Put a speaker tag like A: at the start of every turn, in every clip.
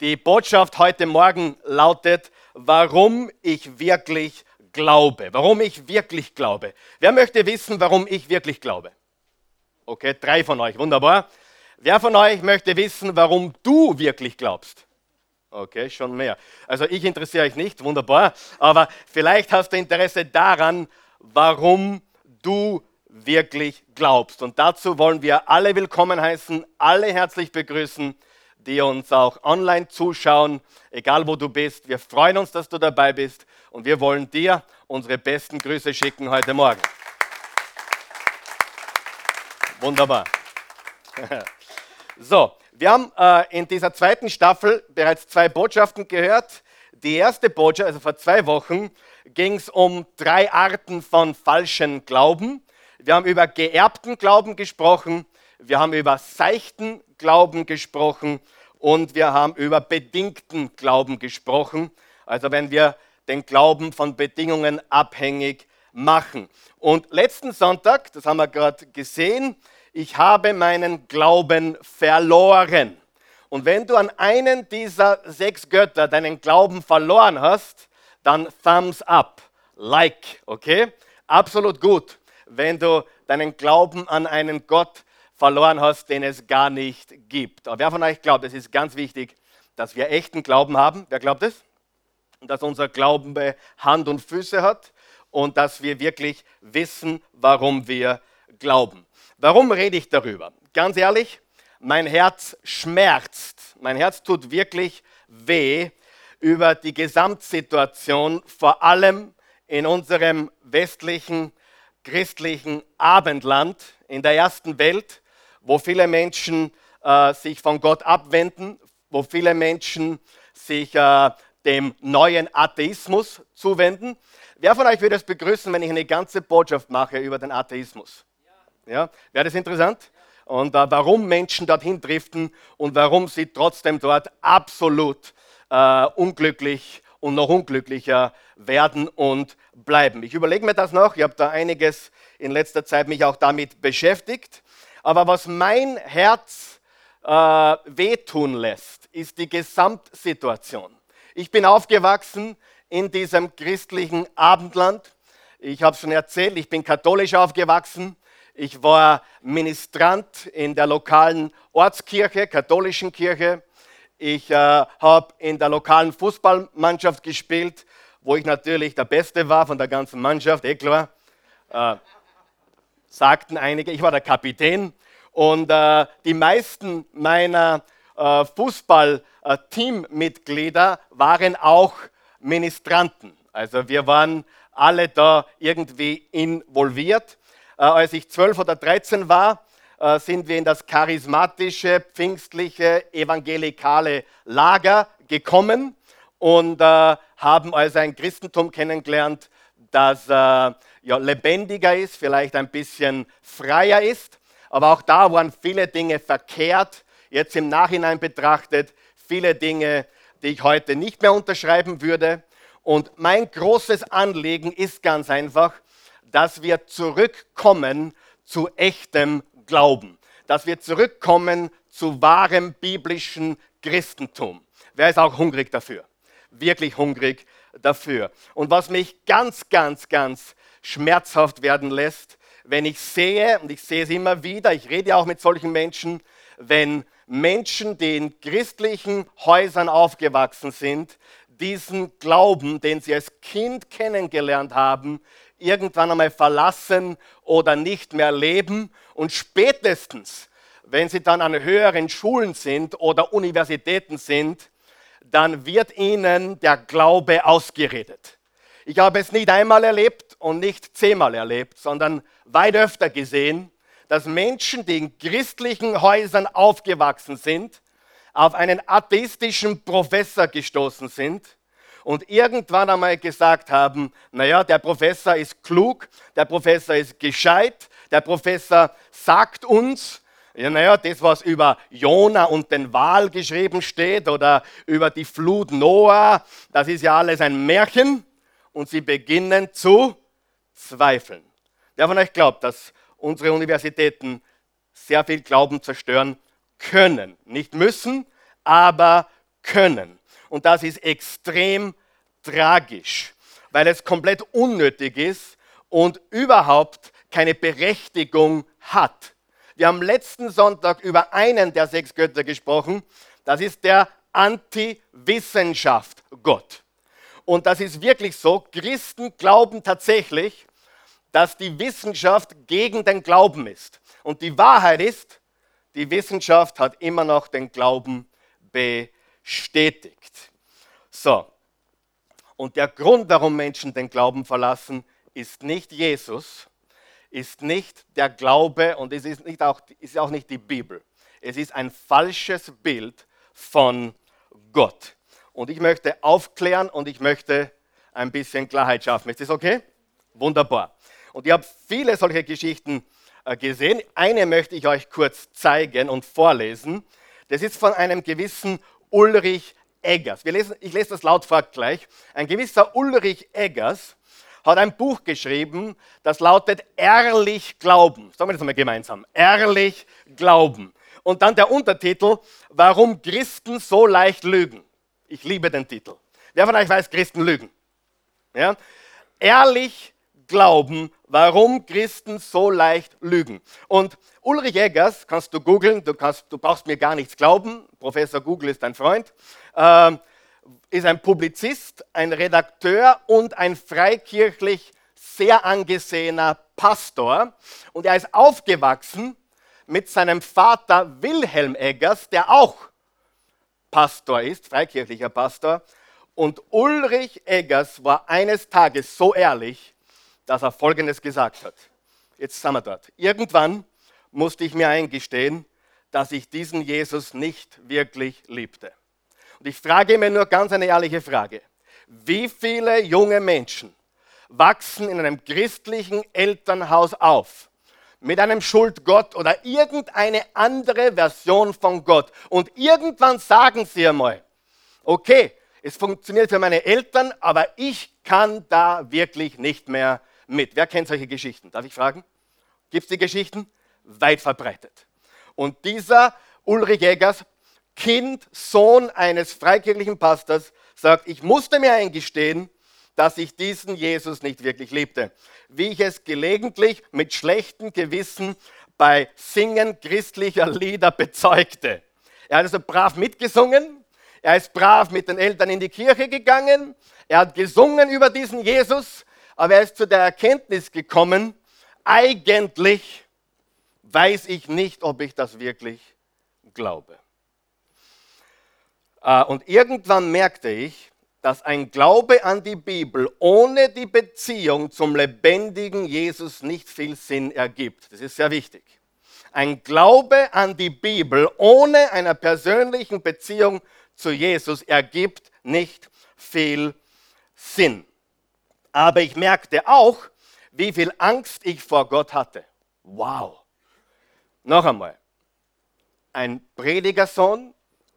A: Die Botschaft heute Morgen lautet, warum ich wirklich glaube. Warum ich wirklich glaube. Wer möchte wissen, warum ich wirklich glaube? Okay, drei von euch, wunderbar. Wer von euch möchte wissen, warum du wirklich glaubst? Okay, schon mehr. Also ich interessiere euch nicht, wunderbar. Aber vielleicht hast du Interesse daran, warum du wirklich glaubst. Und dazu wollen wir alle willkommen heißen, alle herzlich begrüßen die uns auch online zuschauen, egal wo du bist. Wir freuen uns, dass du dabei bist und wir wollen dir unsere besten Grüße schicken heute Morgen. Wunderbar. So, wir haben äh, in dieser zweiten Staffel bereits zwei Botschaften gehört. Die erste Botschaft, also vor zwei Wochen, ging es um drei Arten von falschen Glauben. Wir haben über geerbten Glauben gesprochen, wir haben über seichten Glauben gesprochen und wir haben über bedingten Glauben gesprochen. Also wenn wir den Glauben von Bedingungen abhängig machen. Und letzten Sonntag, das haben wir gerade gesehen, ich habe meinen Glauben verloren. Und wenn du an einen dieser sechs Götter deinen Glauben verloren hast, dann Thumbs up, Like, okay? Absolut gut, wenn du deinen Glauben an einen Gott verloren hast, den es gar nicht gibt. Aber wer von euch glaubt, es ist ganz wichtig, dass wir echten Glauben haben? Wer glaubt es? Dass unser Glauben Hand und Füße hat und dass wir wirklich wissen, warum wir glauben. Warum rede ich darüber? Ganz ehrlich, mein Herz schmerzt. Mein Herz tut wirklich weh über die Gesamtsituation, vor allem in unserem westlichen christlichen Abendland in der ersten Welt, wo viele Menschen äh, sich von Gott abwenden, wo viele Menschen sich äh, dem neuen Atheismus zuwenden. Wer von euch würde es begrüßen, wenn ich eine ganze Botschaft mache über den Atheismus? Ja, ja? wäre das interessant? Und äh, warum Menschen dorthin driften und warum sie trotzdem dort absolut äh, unglücklich und noch unglücklicher werden und bleiben. Ich überlege mir das noch. Ich habe da einiges in letzter Zeit mich auch damit beschäftigt. Aber was mein Herz äh, wehtun lässt, ist die Gesamtsituation. Ich bin aufgewachsen in diesem christlichen Abendland. Ich habe schon erzählt, ich bin katholisch aufgewachsen. Ich war Ministrant in der lokalen Ortskirche, katholischen Kirche. Ich äh, habe in der lokalen Fußballmannschaft gespielt, wo ich natürlich der Beste war von der ganzen Mannschaft, eh klar. Äh, sagten einige, ich war der Kapitän und äh, die meisten meiner äh, Fußball-Teammitglieder waren auch Ministranten. Also wir waren alle da irgendwie involviert. Äh, als ich zwölf oder dreizehn war, äh, sind wir in das charismatische, pfingstliche, evangelikale Lager gekommen und äh, haben also ein Christentum kennengelernt, das äh, ja, lebendiger ist, vielleicht ein bisschen freier ist. Aber auch da waren viele Dinge verkehrt, jetzt im Nachhinein betrachtet, viele Dinge, die ich heute nicht mehr unterschreiben würde. Und mein großes Anliegen ist ganz einfach, dass wir zurückkommen zu echtem Glauben, dass wir zurückkommen zu wahrem biblischen Christentum. Wer ist auch hungrig dafür? Wirklich hungrig dafür. Und was mich ganz, ganz, ganz schmerzhaft werden lässt, wenn ich sehe, und ich sehe es immer wieder, ich rede ja auch mit solchen Menschen, wenn Menschen, die in christlichen Häusern aufgewachsen sind, diesen Glauben, den sie als Kind kennengelernt haben, irgendwann einmal verlassen oder nicht mehr leben und spätestens, wenn sie dann an höheren Schulen sind oder Universitäten sind, dann wird ihnen der Glaube ausgeredet. Ich habe es nicht einmal erlebt und nicht zehnmal erlebt, sondern weit öfter gesehen, dass Menschen, die in christlichen Häusern aufgewachsen sind, auf einen atheistischen Professor gestoßen sind und irgendwann einmal gesagt haben, naja, der Professor ist klug, der Professor ist gescheit, der Professor sagt uns, ja, naja, das, was über Jona und den Wal geschrieben steht oder über die Flut Noah, das ist ja alles ein Märchen und sie beginnen zu zweifeln. Wer von euch glaubt, dass unsere Universitäten sehr viel Glauben zerstören können? Nicht müssen, aber können. Und das ist extrem tragisch, weil es komplett unnötig ist und überhaupt keine Berechtigung hat. Wir haben letzten Sonntag über einen der sechs Götter gesprochen. Das ist der Anti-Wissenschaft Gott. Und das ist wirklich so. Christen glauben tatsächlich, dass die Wissenschaft gegen den Glauben ist. Und die Wahrheit ist, die Wissenschaft hat immer noch den Glauben bestätigt. So. Und der Grund, warum Menschen den Glauben verlassen, ist nicht Jesus, ist nicht der Glaube und es ist, nicht auch, ist auch nicht die Bibel. Es ist ein falsches Bild von Gott. Und ich möchte aufklären und ich möchte ein bisschen Klarheit schaffen. Ist das okay? Wunderbar. Und ich habe viele solche Geschichten äh, gesehen. Eine möchte ich euch kurz zeigen und vorlesen. Das ist von einem gewissen Ulrich Eggers. Lesen, ich lese das laut vor gleich. Ein gewisser Ulrich Eggers hat ein Buch geschrieben, das lautet Ehrlich Glauben. Sagen wir das mal gemeinsam. Ehrlich Glauben. Und dann der Untertitel, warum Christen so leicht lügen. Ich liebe den Titel. Wer von euch weiß, Christen lügen? Ja? Ehrlich glauben, warum Christen so leicht lügen. Und Ulrich Eggers, kannst du googeln, du, du brauchst mir gar nichts glauben, Professor Google ist dein Freund, äh, ist ein Publizist, ein Redakteur und ein freikirchlich sehr angesehener Pastor. Und er ist aufgewachsen mit seinem Vater Wilhelm Eggers, der auch Pastor ist, freikirchlicher Pastor. Und Ulrich Eggers war eines Tages so ehrlich, dass er Folgendes gesagt hat. Jetzt sind wir dort. Irgendwann musste ich mir eingestehen, dass ich diesen Jesus nicht wirklich liebte. Und ich frage mir nur ganz eine ehrliche Frage. Wie viele junge Menschen wachsen in einem christlichen Elternhaus auf, mit einem Schuldgott oder irgendeine andere Version von Gott. Und irgendwann sagen sie einmal, okay, es funktioniert für meine Eltern, aber ich kann da wirklich nicht mehr mit. Wer kennt solche Geschichten? Darf ich fragen? Gibt es die Geschichten? Weit verbreitet. Und dieser Ulrich Jägers, Kind, Sohn eines freikirchlichen Pastors, sagt, ich musste mir eingestehen, dass ich diesen Jesus nicht wirklich liebte. Wie ich es gelegentlich mit schlechtem Gewissen bei Singen christlicher Lieder bezeugte. Er hat also brav mitgesungen, er ist brav mit den Eltern in die Kirche gegangen, er hat gesungen über diesen Jesus, aber er ist zu der Erkenntnis gekommen, eigentlich weiß ich nicht, ob ich das wirklich glaube. Äh, und irgendwann merkte ich, dass ein Glaube an die Bibel ohne die Beziehung zum lebendigen Jesus nicht viel Sinn ergibt. Das ist sehr wichtig. Ein Glaube an die Bibel ohne einer persönlichen Beziehung zu Jesus ergibt nicht viel Sinn. Aber ich merkte auch, wie viel Angst ich vor Gott hatte. Wow. Noch einmal. Ein Predigersohn,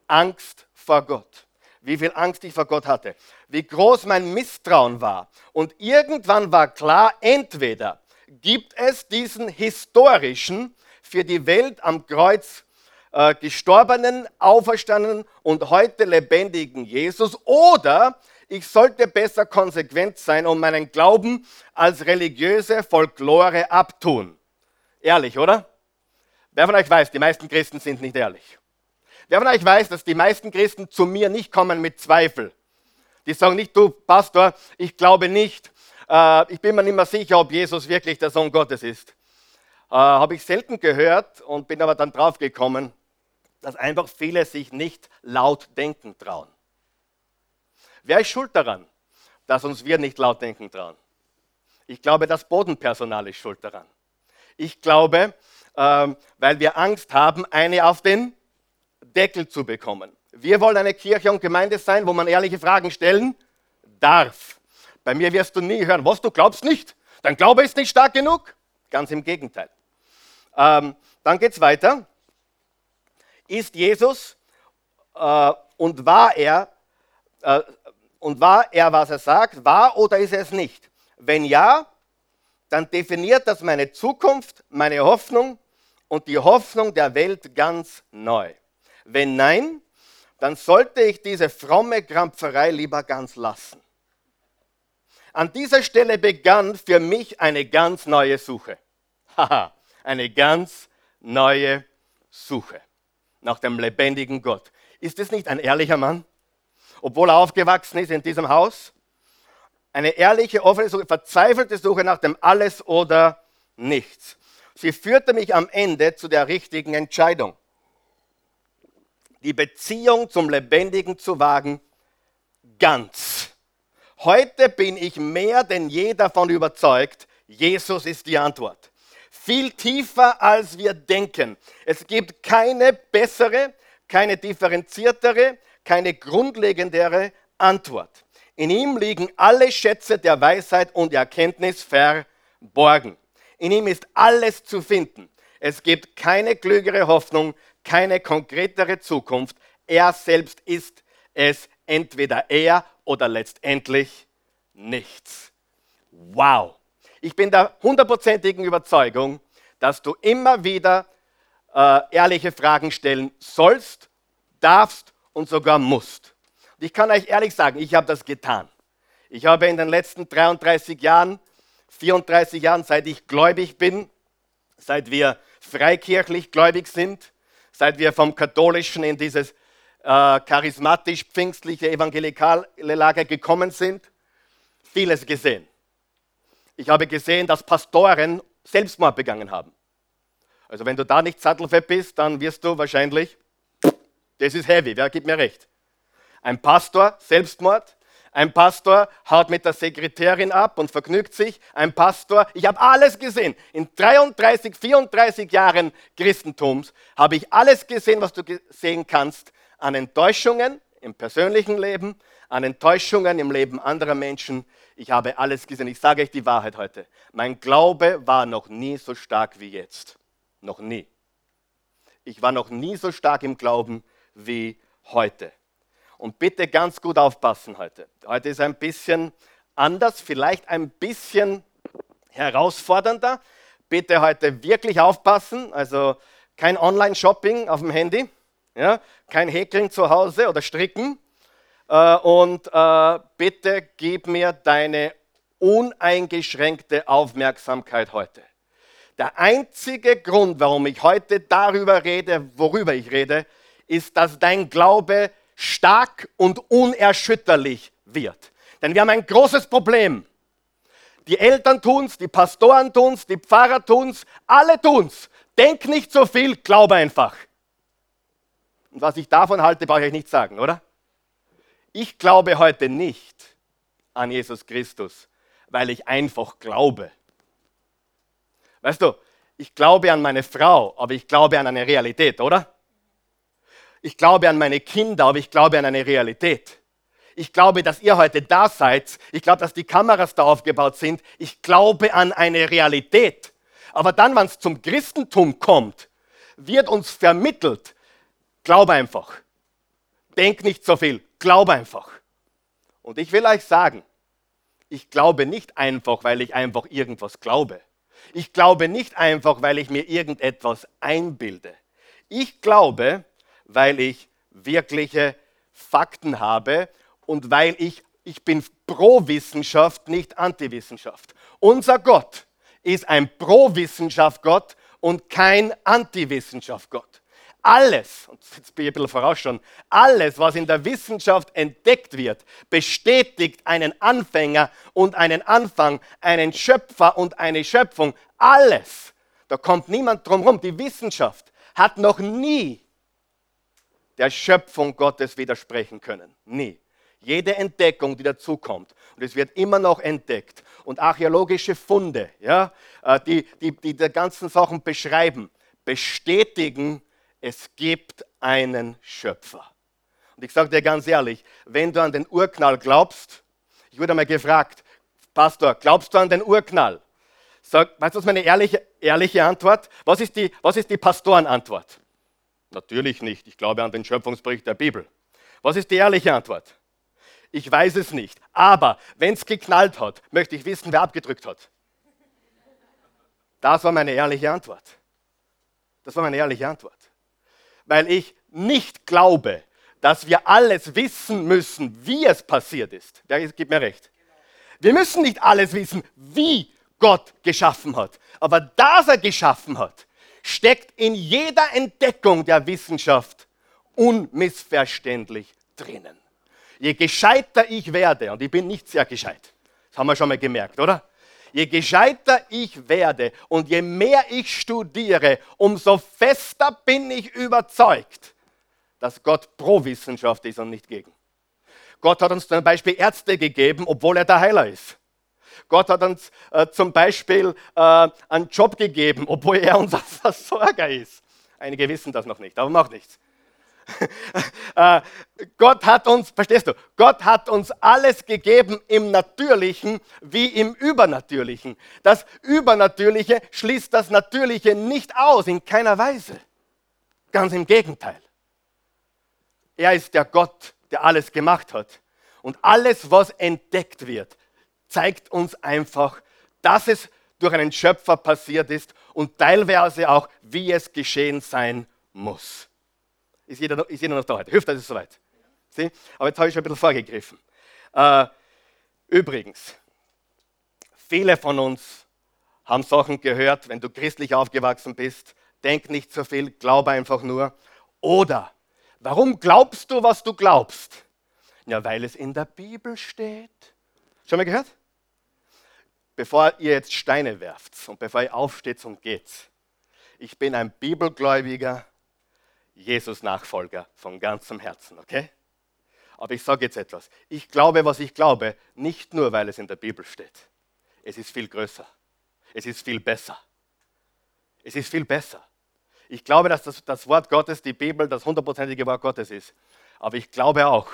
A: Angst vor Gott wie viel Angst ich vor Gott hatte, wie groß mein Misstrauen war. Und irgendwann war klar, entweder gibt es diesen historischen, für die Welt am Kreuz äh, gestorbenen, auferstandenen und heute lebendigen Jesus, oder ich sollte besser konsequent sein und meinen Glauben als religiöse Folklore abtun. Ehrlich, oder? Wer von euch weiß, die meisten Christen sind nicht ehrlich. Wer von euch weiß, dass die meisten Christen zu mir nicht kommen mit Zweifel? Die sagen nicht, du Pastor, ich glaube nicht, äh, ich bin mir nicht mehr sicher, ob Jesus wirklich der Sohn Gottes ist. Äh, Habe ich selten gehört und bin aber dann draufgekommen, dass einfach viele sich nicht laut denken trauen. Wer ist schuld daran, dass uns wir nicht laut denken trauen? Ich glaube, das Bodenpersonal ist schuld daran. Ich glaube, äh, weil wir Angst haben, eine auf den Deckel zu bekommen. Wir wollen eine Kirche und Gemeinde sein, wo man ehrliche Fragen stellen darf. Bei mir wirst du nie hören, was du glaubst nicht. Dein Glaube ist nicht stark genug. Ganz im Gegenteil. Ähm, dann geht es weiter. Ist Jesus äh, und war er äh, und war er, was er sagt, wahr oder ist er es nicht? Wenn ja, dann definiert das meine Zukunft, meine Hoffnung und die Hoffnung der Welt ganz neu. Wenn nein, dann sollte ich diese fromme Krampferei lieber ganz lassen. An dieser Stelle begann für mich eine ganz neue Suche. Haha, eine ganz neue Suche nach dem lebendigen Gott. Ist es nicht ein ehrlicher Mann? Obwohl er aufgewachsen ist in diesem Haus? Eine ehrliche, offene Suche, verzweifelte Suche nach dem Alles oder Nichts. Sie führte mich am Ende zu der richtigen Entscheidung. Die Beziehung zum Lebendigen zu wagen, ganz. Heute bin ich mehr denn je davon überzeugt, Jesus ist die Antwort. Viel tiefer, als wir denken. Es gibt keine bessere, keine differenziertere, keine grundlegendere Antwort. In ihm liegen alle Schätze der Weisheit und Erkenntnis verborgen. In ihm ist alles zu finden. Es gibt keine klügere Hoffnung, keine konkretere Zukunft. Er selbst ist es entweder er oder letztendlich nichts. Wow. Ich bin der hundertprozentigen Überzeugung, dass du immer wieder äh, ehrliche Fragen stellen sollst, darfst und sogar musst. Und ich kann euch ehrlich sagen, ich habe das getan. Ich habe in den letzten 33 Jahren, 34 Jahren, seit ich gläubig bin, seit wir freikirchlich gläubig sind, seit wir vom katholischen in dieses äh, charismatisch-pfingstliche evangelikale Lager gekommen sind, vieles gesehen. Ich habe gesehen, dass Pastoren Selbstmord begangen haben. Also wenn du da nicht sattelfett bist, dann wirst du wahrscheinlich, das ist heavy, wer gibt mir recht? Ein Pastor, Selbstmord, ein Pastor haut mit der Sekretärin ab und vergnügt sich. Ein Pastor, ich habe alles gesehen. In 33, 34 Jahren Christentums habe ich alles gesehen, was du sehen kannst an Enttäuschungen im persönlichen Leben, an Enttäuschungen im Leben anderer Menschen. Ich habe alles gesehen. Ich sage euch die Wahrheit heute. Mein Glaube war noch nie so stark wie jetzt. Noch nie. Ich war noch nie so stark im Glauben wie heute. Und bitte ganz gut aufpassen heute. Heute ist ein bisschen anders, vielleicht ein bisschen herausfordernder. Bitte heute wirklich aufpassen. Also kein Online-Shopping auf dem Handy, ja? kein Häkeln zu Hause oder Stricken. Äh, und äh, bitte gib mir deine uneingeschränkte Aufmerksamkeit heute. Der einzige Grund, warum ich heute darüber rede, worüber ich rede, ist, dass dein Glaube stark und unerschütterlich wird. Denn wir haben ein großes Problem. Die Eltern tun's, die Pastoren tun's, die Pfarrer tun's, alle tun's. Denk nicht so viel, glaube einfach. Und was ich davon halte, brauche ich nicht sagen, oder? Ich glaube heute nicht an Jesus Christus, weil ich einfach glaube. Weißt du, ich glaube an meine Frau, aber ich glaube an eine Realität, oder? Ich glaube an meine Kinder, aber ich glaube an eine Realität. Ich glaube, dass ihr heute da seid. Ich glaube, dass die Kameras da aufgebaut sind. Ich glaube an eine Realität. Aber dann, wenn es zum Christentum kommt, wird uns vermittelt, glaub einfach. Denk nicht so viel, glaub einfach. Und ich will euch sagen, ich glaube nicht einfach, weil ich einfach irgendwas glaube. Ich glaube nicht einfach, weil ich mir irgendetwas einbilde. Ich glaube, weil ich wirkliche Fakten habe und weil ich, ich bin pro Wissenschaft, nicht Anti-Wissenschaft. Unser Gott ist ein Pro-Wissenschaft-Gott und kein Anti-Wissenschaft-Gott. Alles, und jetzt bin ich ein bisschen vorausschauen, alles, was in der Wissenschaft entdeckt wird, bestätigt einen Anfänger und einen Anfang, einen Schöpfer und eine Schöpfung. Alles. Da kommt niemand drum herum. Die Wissenschaft hat noch nie der Schöpfung Gottes widersprechen können. Nie. Jede Entdeckung, die dazukommt, und es wird immer noch entdeckt, und archäologische Funde, ja, äh, die, die, die die ganzen Sachen beschreiben, bestätigen, es gibt einen Schöpfer. Und ich sage dir ganz ehrlich, wenn du an den Urknall glaubst, ich wurde einmal gefragt, Pastor, glaubst du an den Urknall? Sag, weißt du, was meine ehrliche, ehrliche Antwort? Was ist die, was ist die Pastorenantwort? Natürlich nicht. Ich glaube an den Schöpfungsbericht der Bibel. Was ist die ehrliche Antwort? Ich weiß es nicht. Aber wenn es geknallt hat, möchte ich wissen, wer abgedrückt hat. Das war meine ehrliche Antwort. Das war meine ehrliche Antwort. Weil ich nicht glaube, dass wir alles wissen müssen, wie es passiert ist. Der gibt mir recht. Wir müssen nicht alles wissen, wie Gott geschaffen hat. Aber dass er geschaffen hat, steckt in jeder Entdeckung der Wissenschaft unmissverständlich drinnen. Je gescheiter ich werde, und ich bin nicht sehr gescheit, das haben wir schon mal gemerkt, oder? Je gescheiter ich werde und je mehr ich studiere, umso fester bin ich überzeugt, dass Gott pro Wissenschaft ist und nicht gegen. Gott hat uns zum Beispiel Ärzte gegeben, obwohl er der Heiler ist. Gott hat uns äh, zum Beispiel äh, einen Job gegeben, obwohl er unser Versorger ist. Einige wissen das noch nicht, aber macht nichts. äh, Gott hat uns, verstehst du, Gott hat uns alles gegeben im Natürlichen wie im Übernatürlichen. Das Übernatürliche schließt das Natürliche nicht aus, in keiner Weise. Ganz im Gegenteil. Er ist der Gott, der alles gemacht hat. Und alles, was entdeckt wird, zeigt uns einfach, dass es durch einen Schöpfer passiert ist und teilweise auch, wie es geschehen sein muss. Ist jeder, noch, ist jeder noch da heute? Hilft, das ist soweit. Sie? Aber jetzt habe ich schon ein bisschen vorgegriffen. Äh, übrigens, viele von uns haben Sachen gehört, wenn du christlich aufgewachsen bist, denk nicht so viel, glaube einfach nur. Oder Warum glaubst du, was du glaubst? Ja, weil es in der Bibel steht. Schon mal gehört? Bevor ihr jetzt Steine werft und bevor ihr aufsteht und geht, ich bin ein bibelgläubiger Jesus-Nachfolger von ganzem Herzen, okay? Aber ich sage jetzt etwas. Ich glaube, was ich glaube, nicht nur, weil es in der Bibel steht. Es ist viel größer. Es ist viel besser. Es ist viel besser. Ich glaube, dass das, das Wort Gottes, die Bibel, das hundertprozentige Wort Gottes ist. Aber ich glaube auch,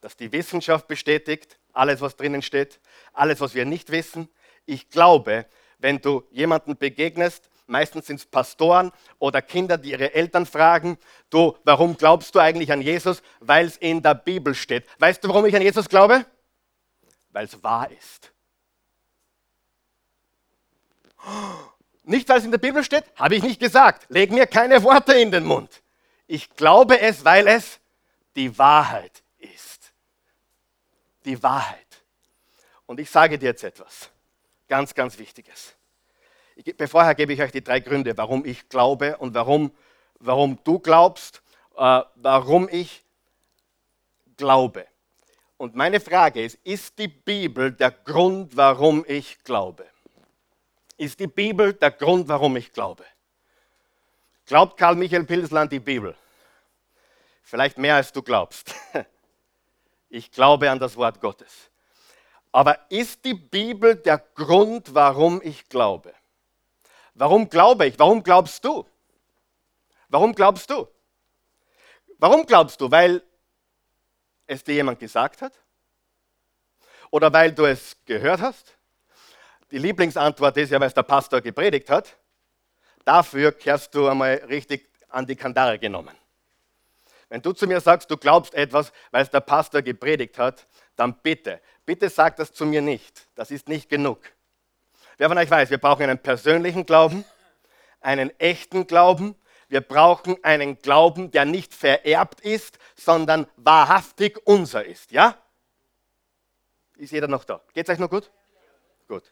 A: dass die Wissenschaft bestätigt, alles, was drinnen steht, alles, was wir nicht wissen. Ich glaube, wenn du jemanden begegnest, meistens sind es Pastoren oder Kinder, die ihre Eltern fragen, du, warum glaubst du eigentlich an Jesus? Weil es in der Bibel steht. Weißt du, warum ich an Jesus glaube? Weil es wahr ist. Nicht, weil es in der Bibel steht, habe ich nicht gesagt. Leg mir keine Worte in den Mund. Ich glaube es, weil es die Wahrheit ist. Die Wahrheit. Und ich sage dir jetzt etwas ganz, ganz Wichtiges. Ich, bevorher gebe ich euch die drei Gründe, warum ich glaube und warum, warum du glaubst, äh, warum ich glaube. Und meine Frage ist, ist die Bibel der Grund, warum ich glaube? ist die Bibel der Grund, warum ich glaube. Glaubt Karl Michael Pilsler an die Bibel? Vielleicht mehr als du glaubst. Ich glaube an das Wort Gottes. Aber ist die Bibel der Grund, warum ich glaube? Warum glaube ich? Warum glaubst du? Warum glaubst du? Warum glaubst du? Weil es dir jemand gesagt hat? Oder weil du es gehört hast? Die Lieblingsantwort ist ja, weil es der Pastor gepredigt hat. Dafür kehrst du einmal richtig an die Kandare genommen. Wenn du zu mir sagst, du glaubst etwas, weil es der Pastor gepredigt hat, dann bitte, bitte sag das zu mir nicht. Das ist nicht genug. Wer von euch weiß, wir brauchen einen persönlichen Glauben, einen echten Glauben. Wir brauchen einen Glauben, der nicht vererbt ist, sondern wahrhaftig unser ist. Ja? Ist jeder noch da? Geht es euch noch gut? Gut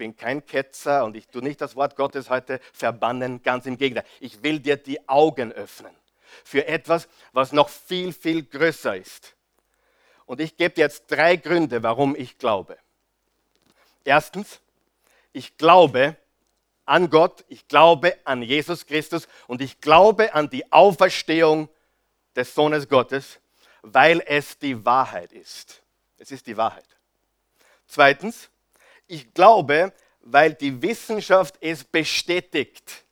A: bin kein Ketzer und ich tue nicht das Wort Gottes heute verbannen, ganz im Gegenteil. Ich will dir die Augen öffnen für etwas, was noch viel, viel größer ist. Und ich gebe jetzt drei Gründe, warum ich glaube. Erstens, ich glaube an Gott, ich glaube an Jesus Christus und ich glaube an die Auferstehung des Sohnes Gottes, weil es die Wahrheit ist. Es ist die Wahrheit. Zweitens, ich glaube, weil die Wissenschaft es bestätigt.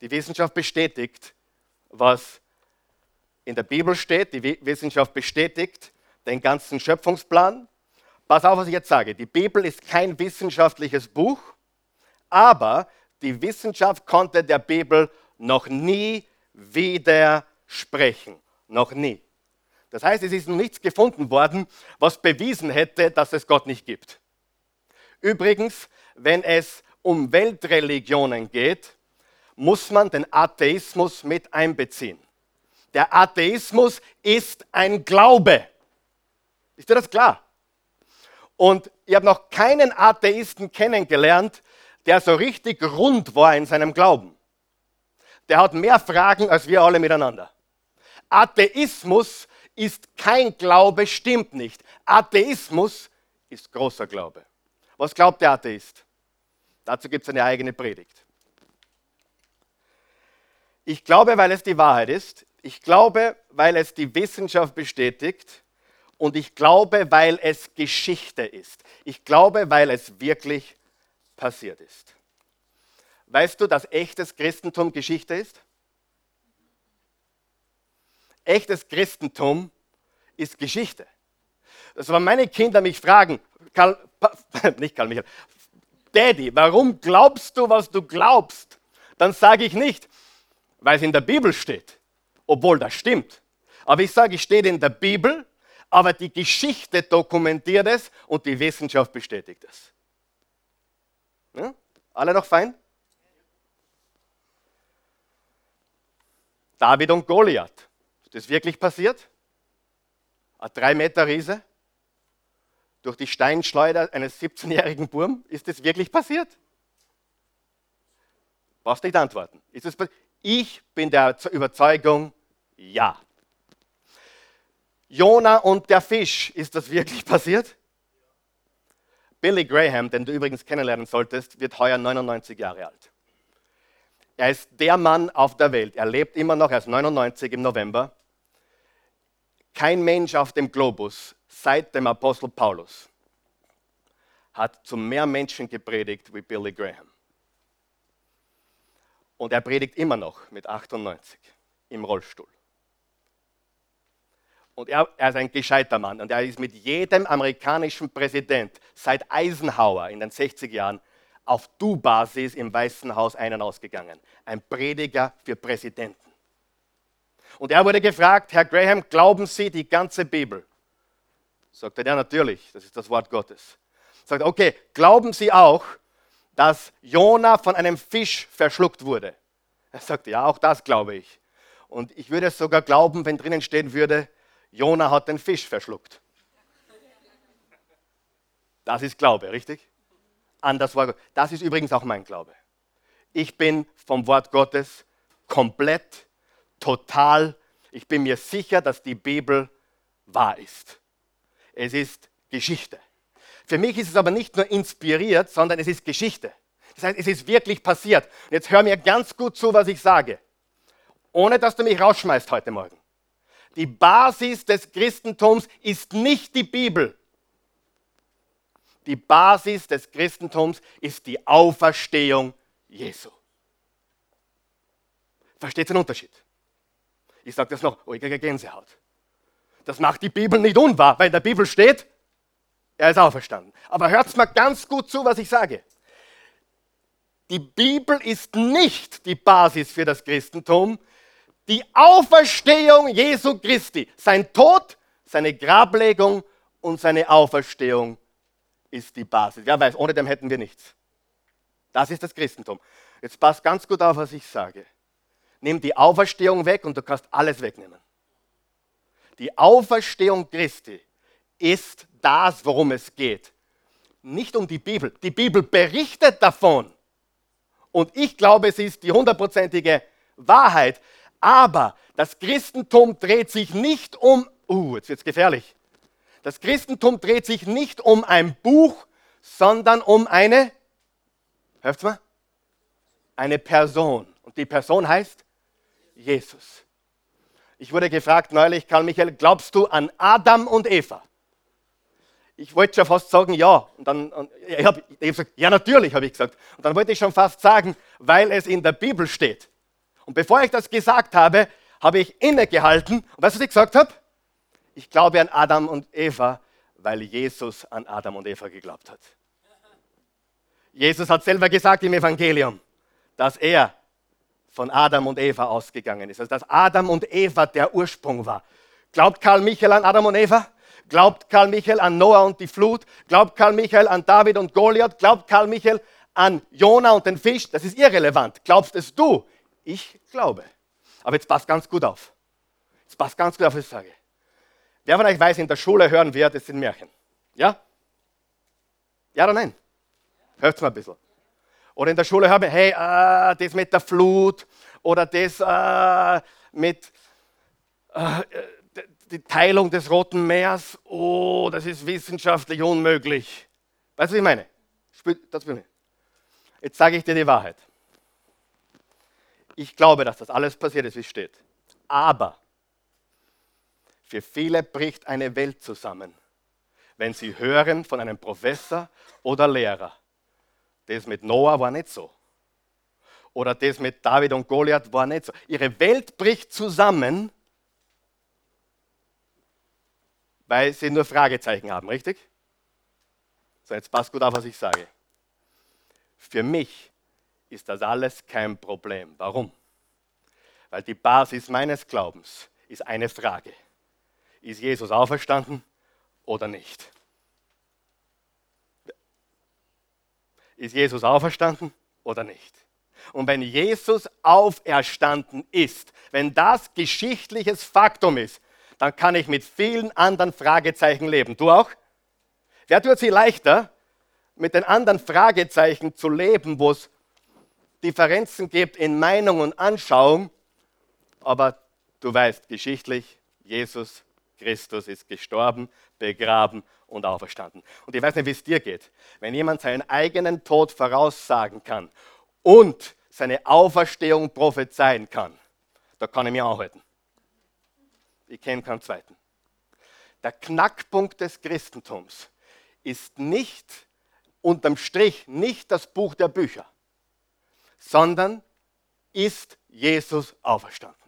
A: Die Wissenschaft bestätigt, was in der Bibel steht. Die Wissenschaft bestätigt den ganzen Schöpfungsplan. Pass auf, was ich jetzt sage. Die Bibel ist kein wissenschaftliches Buch, aber die Wissenschaft konnte der Bibel noch nie widersprechen. Noch nie. Das heißt, es ist nichts gefunden worden, was bewiesen hätte, dass es Gott nicht gibt. Übrigens, wenn es um Weltreligionen geht, muss man den Atheismus mit einbeziehen. Der Atheismus ist ein Glaube. Ist dir das klar? Und ich habe noch keinen Atheisten kennengelernt, der so richtig rund war in seinem Glauben. Der hat mehr Fragen als wir alle miteinander. Atheismus ist kein Glaube, stimmt nicht. Atheismus ist großer Glaube. Was glaubt der Atheist? Dazu gibt es eine eigene Predigt. Ich glaube, weil es die Wahrheit ist. Ich glaube, weil es die Wissenschaft bestätigt. Und ich glaube, weil es Geschichte ist. Ich glaube, weil es wirklich passiert ist. Weißt du, dass echtes Christentum Geschichte ist? Echtes Christentum ist Geschichte. Also wenn meine Kinder mich fragen, Karl, nicht Karl Michael, Daddy, warum glaubst du, was du glaubst? Dann sage ich nicht, weil es in der Bibel steht, obwohl das stimmt. Aber ich sage, es steht in der Bibel, aber die Geschichte dokumentiert es und die Wissenschaft bestätigt es. Ja? Alle noch fein? David und Goliath. Ist das wirklich passiert? Ein drei Meter Riese durch die Steinschleuder eines 17-jährigen Burm. Ist das wirklich passiert? Brauchst nicht antworten. Ist das ich bin der Überzeugung, ja. Jona und der Fisch, ist das wirklich passiert? Billy Graham, den du übrigens kennenlernen solltest, wird heuer 99 Jahre alt. Er ist der Mann auf der Welt. Er lebt immer noch, er ist 99 im November. Kein Mensch auf dem Globus seit dem Apostel Paulus hat zu mehr Menschen gepredigt wie Billy Graham. Und er predigt immer noch mit 98 im Rollstuhl. Und er, er, ist ein gescheiter Mann und er ist mit jedem amerikanischen Präsident seit Eisenhower in den 60 Jahren auf Du-Basis im Weißen Haus einen ausgegangen. Ein Prediger für Präsidenten. Und er wurde gefragt, Herr Graham, glauben Sie die ganze Bibel? Sagt er, ja natürlich, das ist das Wort Gottes. Sagt, okay, glauben Sie auch, dass Jona von einem Fisch verschluckt wurde? Er sagt, ja, auch das glaube ich. Und ich würde es sogar glauben, wenn drinnen stehen würde, Jona hat den Fisch verschluckt. Das ist Glaube, richtig? An das Wort. Das ist übrigens auch mein Glaube. Ich bin vom Wort Gottes komplett, total, ich bin mir sicher, dass die Bibel wahr ist. Es ist Geschichte. Für mich ist es aber nicht nur inspiriert, sondern es ist Geschichte. Das heißt, es ist wirklich passiert. Jetzt hör mir ganz gut zu, was ich sage. Ohne dass du mich rausschmeißt heute Morgen. Die Basis des Christentums ist nicht die Bibel. Die Basis des Christentums ist die Auferstehung Jesu. Versteht den Unterschied? Ich sage das noch, oh, kriege Gänsehaut. Das macht die Bibel nicht unwahr, weil in der Bibel steht, er ist auferstanden. Aber hört mal ganz gut zu, was ich sage. Die Bibel ist nicht die Basis für das Christentum, die Auferstehung Jesu Christi, sein Tod, seine Grablegung und seine Auferstehung ist die Basis. Wer weiß, ohne dem hätten wir nichts. Das ist das Christentum. Jetzt passt ganz gut auf, was ich sage. Nimm die Auferstehung weg und du kannst alles wegnehmen. Die Auferstehung Christi ist das, worum es geht. Nicht um die Bibel. Die Bibel berichtet davon. Und ich glaube, es ist die hundertprozentige Wahrheit. Aber das Christentum dreht sich nicht um, uh, jetzt wird es gefährlich. Das Christentum dreht sich nicht um ein Buch, sondern um eine, hört's mal, eine Person. Und die Person heißt Jesus. Ich wurde gefragt neulich, Karl Michael, glaubst du an Adam und Eva? Ich wollte schon fast sagen, ja. Und dann, und ich habe hab gesagt, ja, natürlich, habe ich gesagt. Und dann wollte ich schon fast sagen, weil es in der Bibel steht. Und bevor ich das gesagt habe, habe ich innegehalten. Und weißt du, was ich gesagt habe? Ich glaube an Adam und Eva, weil Jesus an Adam und Eva geglaubt hat. Jesus hat selber gesagt im Evangelium, dass er von Adam und Eva ausgegangen ist. Also dass Adam und Eva der Ursprung war. Glaubt Karl Michael an Adam und Eva? Glaubt Karl Michael an Noah und die Flut? Glaubt Karl Michael an David und Goliath? Glaubt Karl Michael an Jona und den Fisch? Das ist irrelevant. Glaubst es du? Ich glaube. Aber jetzt passt ganz gut auf. Das passt ganz gut auf, was ich sage. Wer von euch weiß, in der Schule hören wir, das sind Märchen. Ja? Ja oder nein? Hört mal ein bisschen. Oder in der Schule hören wir, hey, äh, das mit der Flut oder das äh, mit äh, die Teilung des Roten Meers. Oh, das ist wissenschaftlich unmöglich. Weißt du, was ich meine? Das bin ich. Jetzt sage ich dir die Wahrheit. Ich glaube, dass das alles passiert ist, wie es steht. Aber für viele bricht eine Welt zusammen, wenn sie hören von einem Professor oder Lehrer. Das mit Noah war nicht so. Oder das mit David und Goliath war nicht so. Ihre Welt bricht zusammen, weil sie nur Fragezeichen haben, richtig? So, jetzt passt gut auf, was ich sage. Für mich ist das alles kein Problem. Warum? Weil die Basis meines Glaubens ist eine Frage. Ist Jesus auferstanden oder nicht? Ist Jesus auferstanden oder nicht? Und wenn Jesus auferstanden ist, wenn das geschichtliches Faktum ist, dann kann ich mit vielen anderen Fragezeichen leben. Du auch? Wer tut sie leichter, mit den anderen Fragezeichen zu leben, wo es Differenzen gibt in Meinung und Anschauung, aber du weißt geschichtlich, Jesus Christus ist gestorben, begraben und auferstanden. Und ich weiß nicht, wie es dir geht. Wenn jemand seinen eigenen Tod voraussagen kann und seine Auferstehung prophezeien kann, da kann ich mich anhalten. Ich kenne keinen zweiten. Der Knackpunkt des Christentums ist nicht unterm Strich nicht das Buch der Bücher, sondern ist Jesus auferstanden.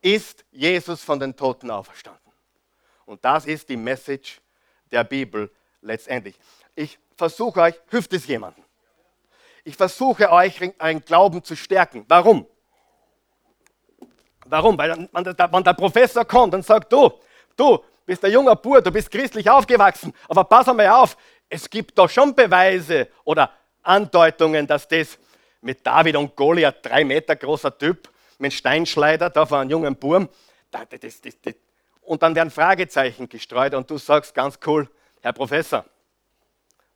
A: Ist Jesus von den Toten auferstanden. Und das ist die Message der Bibel letztendlich. Ich versuche euch, hilft es jemandem? Ich versuche euch einen Glauben zu stärken. Warum? Warum? Weil wenn der Professor kommt und sagt, du, du bist ein junger Bur, du bist christlich aufgewachsen, aber pass einmal auf, es gibt da schon Beweise oder Andeutungen, dass das mit David und Goliath, drei Meter großer Typ, mit Steinschleider, da war ein junger Burm, das, das, das, und dann werden Fragezeichen gestreut und du sagst ganz cool, Herr Professor,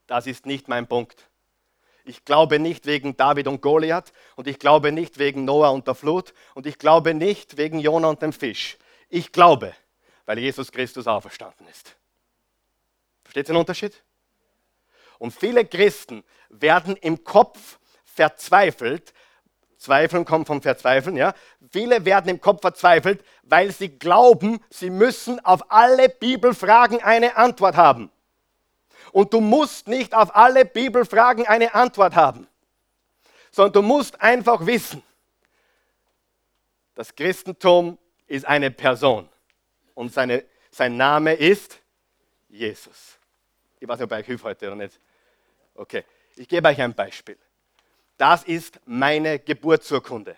A: das ist nicht mein Punkt. Ich glaube nicht wegen David und Goliath und ich glaube nicht wegen Noah und der Flut und ich glaube nicht wegen Jona und dem Fisch. Ich glaube, weil Jesus Christus auferstanden ist. Versteht ihr den Unterschied? Und viele Christen werden im Kopf verzweifelt. Zweifeln kommt vom Verzweifeln, ja. Viele werden im Kopf verzweifelt, weil sie glauben, sie müssen auf alle Bibelfragen eine Antwort haben. Und du musst nicht auf alle Bibelfragen eine Antwort haben, sondern du musst einfach wissen, das Christentum ist eine Person und seine, sein Name ist Jesus. Ich weiß nicht, ob euch hilft heute oder nicht. Okay, ich gebe euch ein Beispiel. Das ist meine Geburtsurkunde.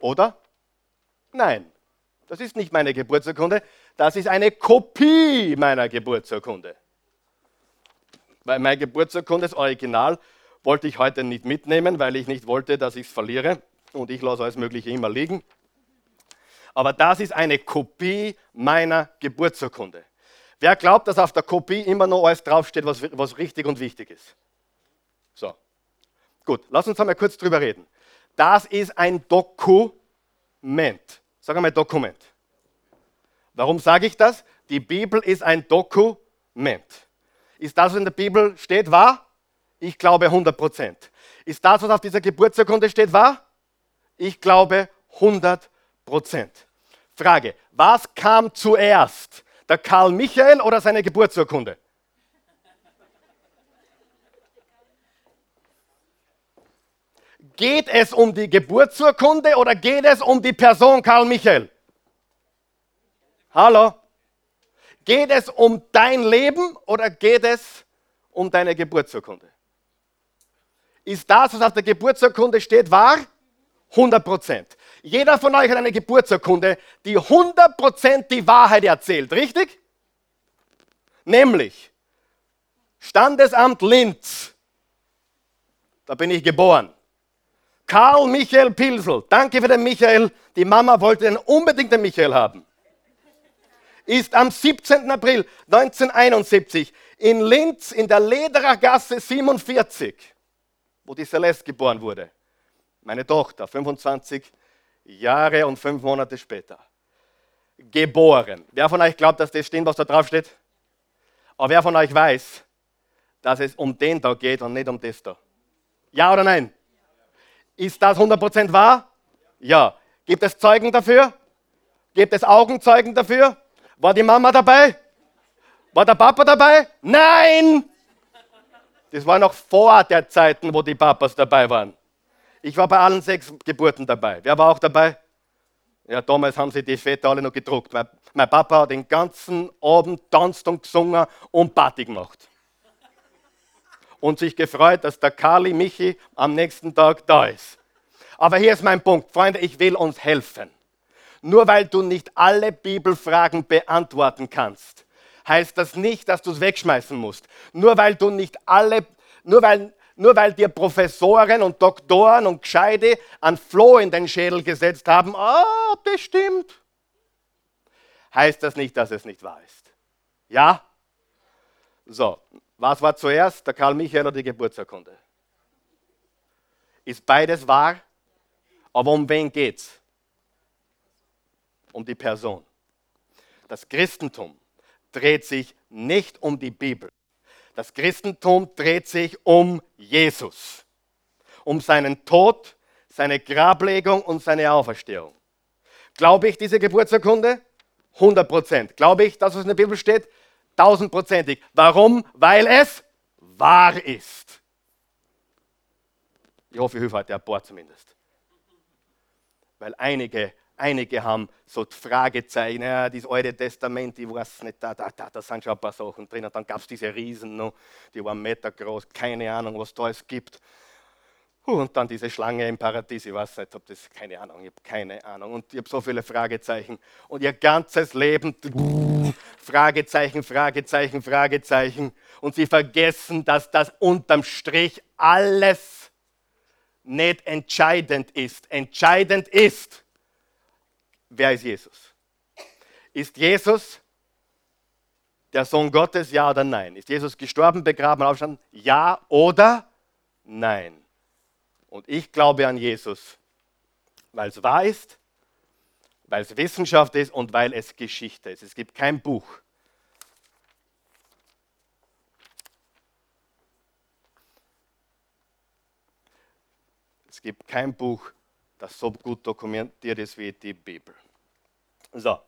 A: Oder? Nein, das ist nicht meine Geburtsurkunde, das ist eine Kopie meiner Geburtsurkunde. Weil meine Geburtsurkunde, das Original, wollte ich heute nicht mitnehmen, weil ich nicht wollte, dass ich es verliere. Und ich lasse alles Mögliche immer liegen. Aber das ist eine Kopie meiner Geburtsurkunde. Wer glaubt, dass auf der Kopie immer noch alles draufsteht, was, was richtig und wichtig ist? So. Gut, lass uns einmal kurz drüber reden. Das ist ein Dokument. Sag einmal Dokument. Warum sage ich das? Die Bibel ist ein Dokument. Ist das, was in der Bibel steht, wahr? Ich glaube 100 Prozent. Ist das, was auf dieser Geburtsurkunde steht, wahr? Ich glaube 100 Prozent. Frage, was kam zuerst? Der Karl Michael oder seine Geburtsurkunde? Geht es um die Geburtsurkunde oder geht es um die Person Karl Michael? Hallo? Geht es um dein Leben oder geht es um deine Geburtsurkunde? Ist das, was auf der Geburtsurkunde steht, wahr? 100 Prozent. Jeder von euch hat eine Geburtsurkunde, die 100% die Wahrheit erzählt, richtig? Nämlich Standesamt Linz. Da bin ich geboren. Karl Michael Pilsel, danke für den Michael, die Mama wollte den unbedingt den Michael haben, ist am 17. April 1971 in Linz in der Lederer Gasse 47, wo die Celeste geboren wurde. Meine Tochter, 25 Jahre und fünf Monate später. Geboren. Wer von euch glaubt, dass das stimmt, was da drauf steht? Aber wer von euch weiß, dass es um den da geht und nicht um das da? Ja oder nein? Ist das 100% wahr? Ja. Gibt es Zeugen dafür? Gibt es Augenzeugen dafür? War die Mama dabei? War der Papa dabei? Nein! Das war noch vor der Zeiten, wo die Papas dabei waren. Ich war bei allen sechs Geburten dabei. Wer war auch dabei? Ja, damals haben sie die Väter alle noch gedruckt. Mein, mein Papa hat den ganzen Abend tanzt und gesungen und Party gemacht. Und sich gefreut, dass der Kali Michi am nächsten Tag da ist. Aber hier ist mein Punkt. Freunde, ich will uns helfen. Nur weil du nicht alle Bibelfragen beantworten kannst, heißt das nicht, dass du es wegschmeißen musst. Nur weil du nicht alle, nur weil, nur weil dir Professoren und Doktoren und Gescheide an Floh in den Schädel gesetzt haben, ah, oh, bestimmt, heißt das nicht, dass es nicht wahr ist. Ja? So, was war zuerst, der Karl Michael oder die Geburtsurkunde? Ist beides wahr? Aber um wen geht's? Um die Person. Das Christentum dreht sich nicht um die Bibel. Das Christentum dreht sich um Jesus, um seinen Tod, seine Grablegung und seine Auferstehung. Glaube ich diese Geburtsurkunde? 100 Prozent. Glaube ich, dass was in der Bibel steht? Tausendprozentig. Warum? Weil es wahr ist. Ich hoffe, ich helfe heute ein paar zumindest. Weil einige Einige haben so Fragezeichen, ja, das Alte Testament, ich weiß nicht, da, da, da, da sind schon ein paar Sachen drin. Und dann gab es diese Riesen, die waren Meter groß, keine Ahnung, was da alles gibt. Und dann diese Schlange im Paradies, ich weiß nicht, ob das, keine Ahnung, ich habe keine Ahnung. Und ich habe so viele Fragezeichen. Und ihr ganzes Leben, Fragezeichen, Fragezeichen, Fragezeichen. Und sie vergessen, dass das unterm Strich alles nicht entscheidend ist. Entscheidend ist, wer ist Jesus? Ist Jesus der Sohn Gottes, ja oder nein? Ist Jesus gestorben, begraben, aufgestanden? Ja oder nein? Und ich glaube an Jesus, weil es wahr ist, weil es Wissenschaft ist und weil es Geschichte ist. Es gibt kein Buch. Es gibt kein Buch, das so gut dokumentiert ist wie die Bibel. So,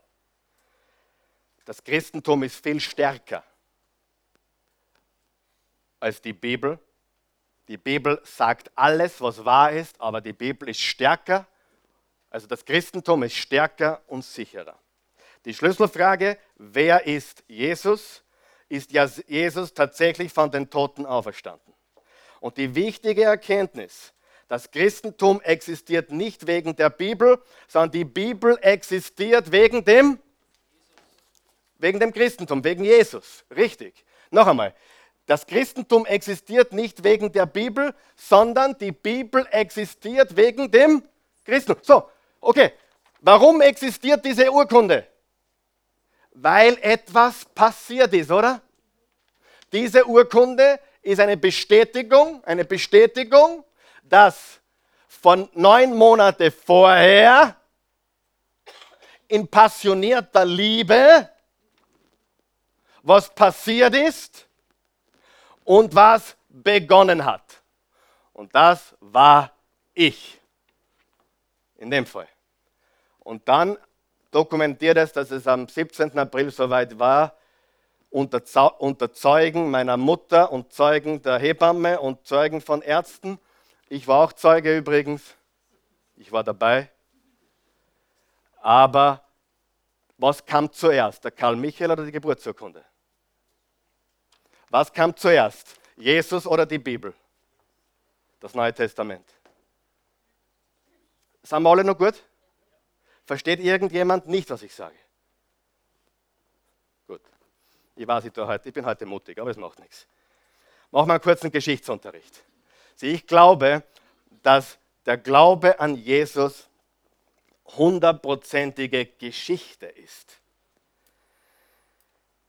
A: das Christentum ist viel stärker als die Bibel. Die Bibel sagt alles, was wahr ist, aber die Bibel ist stärker. Also das Christentum ist stärker und sicherer. Die Schlüsselfrage, wer ist Jesus? Ist Jesus tatsächlich von den Toten auferstanden? Und die wichtige Erkenntnis, das Christentum existiert nicht wegen der Bibel, sondern die Bibel existiert wegen dem, wegen dem Christentum, wegen Jesus. Richtig. Noch einmal. Das Christentum existiert nicht wegen der Bibel, sondern die Bibel existiert wegen dem Christentum. So, okay. Warum existiert diese Urkunde? Weil etwas passiert ist, oder? Diese Urkunde ist eine Bestätigung, eine Bestätigung dass von neun Monate vorher in passionierter Liebe was passiert ist und was begonnen hat. Und das war ich. In dem Fall. Und dann dokumentiert es, dass es am 17. April soweit war, unter, unter Zeugen meiner Mutter und Zeugen der Hebamme und Zeugen von Ärzten ich war auch Zeuge übrigens. Ich war dabei. Aber was kam zuerst, der Karl Michael oder die Geburtsurkunde? Was kam zuerst, Jesus oder die Bibel? Das Neue Testament. Sind wir alle noch gut? Versteht irgendjemand nicht, was ich sage? Gut. Ich weiß, ich, heute, ich bin heute mutig, aber es macht nichts. Machen wir einen kurzen Geschichtsunterricht. Ich glaube, dass der Glaube an Jesus hundertprozentige Geschichte ist.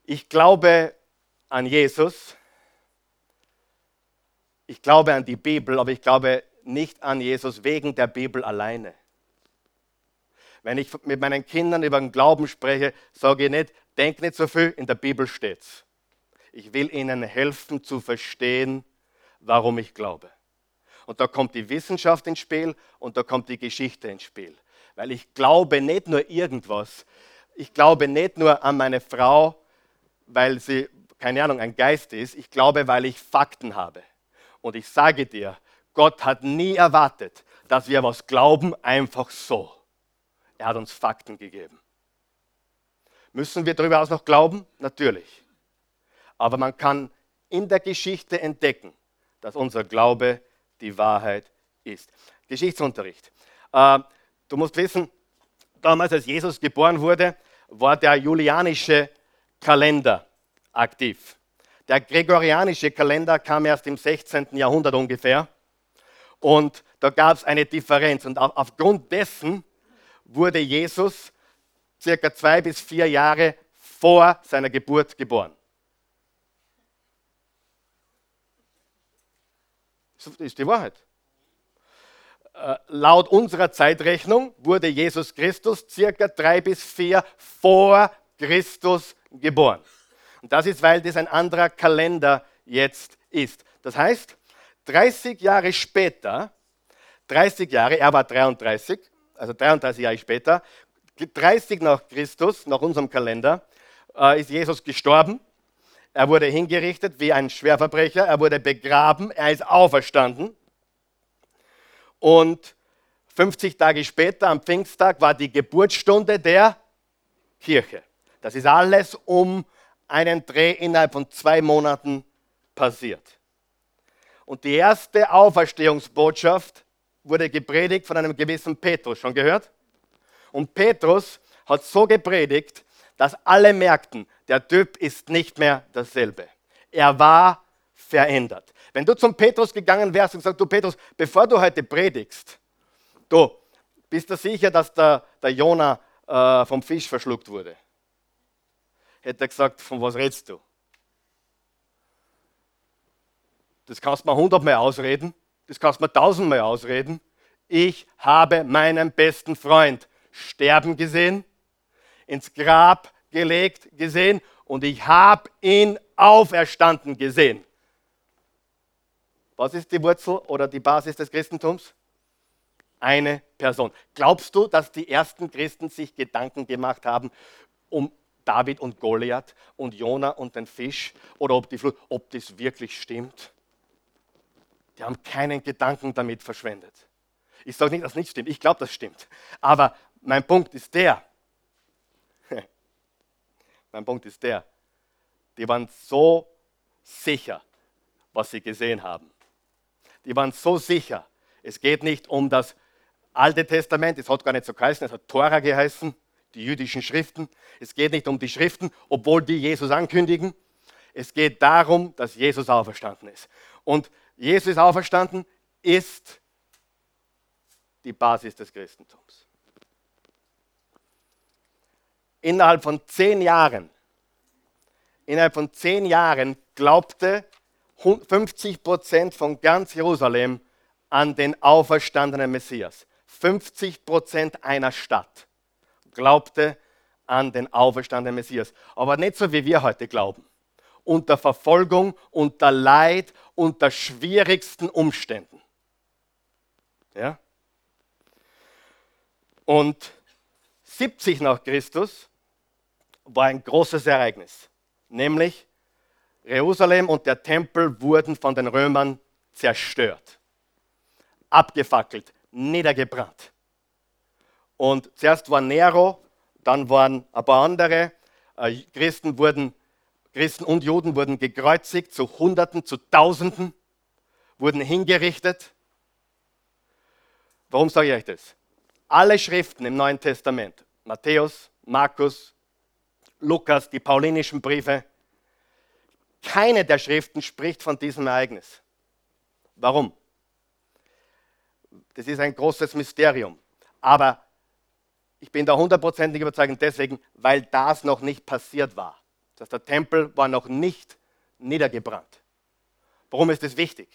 A: Ich glaube an Jesus, ich glaube an die Bibel, aber ich glaube nicht an Jesus wegen der Bibel alleine. Wenn ich mit meinen Kindern über den Glauben spreche, sage ich nicht, denk nicht so viel, in der Bibel steht's. Ich will ihnen helfen zu verstehen, warum ich glaube. Und da kommt die Wissenschaft ins Spiel und da kommt die Geschichte ins Spiel. Weil ich glaube nicht nur irgendwas. Ich glaube nicht nur an meine Frau, weil sie, keine Ahnung, ein Geist ist. Ich glaube, weil ich Fakten habe. Und ich sage dir, Gott hat nie erwartet, dass wir was glauben, einfach so. Er hat uns Fakten gegeben. Müssen wir darüber aus noch glauben? Natürlich. Aber man kann in der Geschichte entdecken, dass unser Glaube die Wahrheit ist. Geschichtsunterricht. Äh, du musst wissen, damals als Jesus geboren wurde, war der julianische Kalender aktiv. Der gregorianische Kalender kam erst im 16. Jahrhundert ungefähr. Und da gab es eine Differenz. Und aufgrund dessen wurde Jesus circa zwei bis vier Jahre vor seiner Geburt geboren. Das ist die Wahrheit. Äh, laut unserer Zeitrechnung wurde Jesus Christus circa drei bis vier vor Christus geboren. Und das ist, weil das ein anderer Kalender jetzt ist. Das heißt, 30 Jahre später, 30 Jahre, er war 33, also 33 Jahre später, 30 nach Christus, nach unserem Kalender, äh, ist Jesus gestorben. Er wurde hingerichtet wie ein Schwerverbrecher, er wurde begraben, er ist auferstanden. Und 50 Tage später, am Pfingsttag, war die Geburtsstunde der Kirche. Das ist alles um einen Dreh innerhalb von zwei Monaten passiert. Und die erste Auferstehungsbotschaft wurde gepredigt von einem gewissen Petrus. Schon gehört? Und Petrus hat so gepredigt, dass alle merkten, der Typ ist nicht mehr dasselbe. Er war verändert. Wenn du zum Petrus gegangen wärst und sagst, du Petrus, bevor du heute predigst, du, bist du sicher, dass der, der Jona äh, vom Fisch verschluckt wurde? Hätte er gesagt, von was redest du? Das kannst du mir hundertmal ausreden, das kannst du mir tausendmal ausreden. Ich habe meinen besten Freund sterben gesehen, ins Grab gelegt gesehen und ich habe ihn auferstanden gesehen. Was ist die Wurzel oder die Basis des Christentums? Eine Person. Glaubst du, dass die ersten Christen sich Gedanken gemacht haben um David und Goliath und Jona und den Fisch oder ob, die Flut, ob das wirklich stimmt? Die haben keinen Gedanken damit verschwendet. Ich sage nicht, dass nicht stimmt. Ich glaube, das stimmt. Aber mein Punkt ist der, mein Punkt ist der, die waren so sicher, was sie gesehen haben. Die waren so sicher. Es geht nicht um das Alte Testament, es hat gar nicht so geheißen, es hat Tora geheißen, die jüdischen Schriften. Es geht nicht um die Schriften, obwohl die Jesus ankündigen. Es geht darum, dass Jesus auferstanden ist. Und Jesus auferstanden ist die Basis des Christentums innerhalb von zehn Jahren, innerhalb von zehn Jahren glaubte 50 Prozent von ganz Jerusalem an den auferstandenen Messias. 50 Prozent einer Stadt glaubte an den auferstandenen Messias. Aber nicht so, wie wir heute glauben. Unter Verfolgung, unter Leid, unter schwierigsten Umständen. Ja? Und 70 nach Christus war ein großes Ereignis, nämlich Jerusalem und der Tempel wurden von den Römern zerstört, abgefackelt, niedergebrannt. Und zuerst war Nero, dann waren ein paar andere. Äh, Christen, wurden, Christen und Juden wurden gekreuzigt, zu Hunderten, zu Tausenden, wurden hingerichtet. Warum sage ich euch das? Alle Schriften im Neuen Testament, Matthäus, Markus, Lukas, die paulinischen Briefe. Keine der Schriften spricht von diesem Ereignis. Warum? Das ist ein großes Mysterium. Aber ich bin da hundertprozentig überzeugt deswegen, weil das noch nicht passiert war. Das heißt, der Tempel war noch nicht niedergebrannt. Warum ist das wichtig?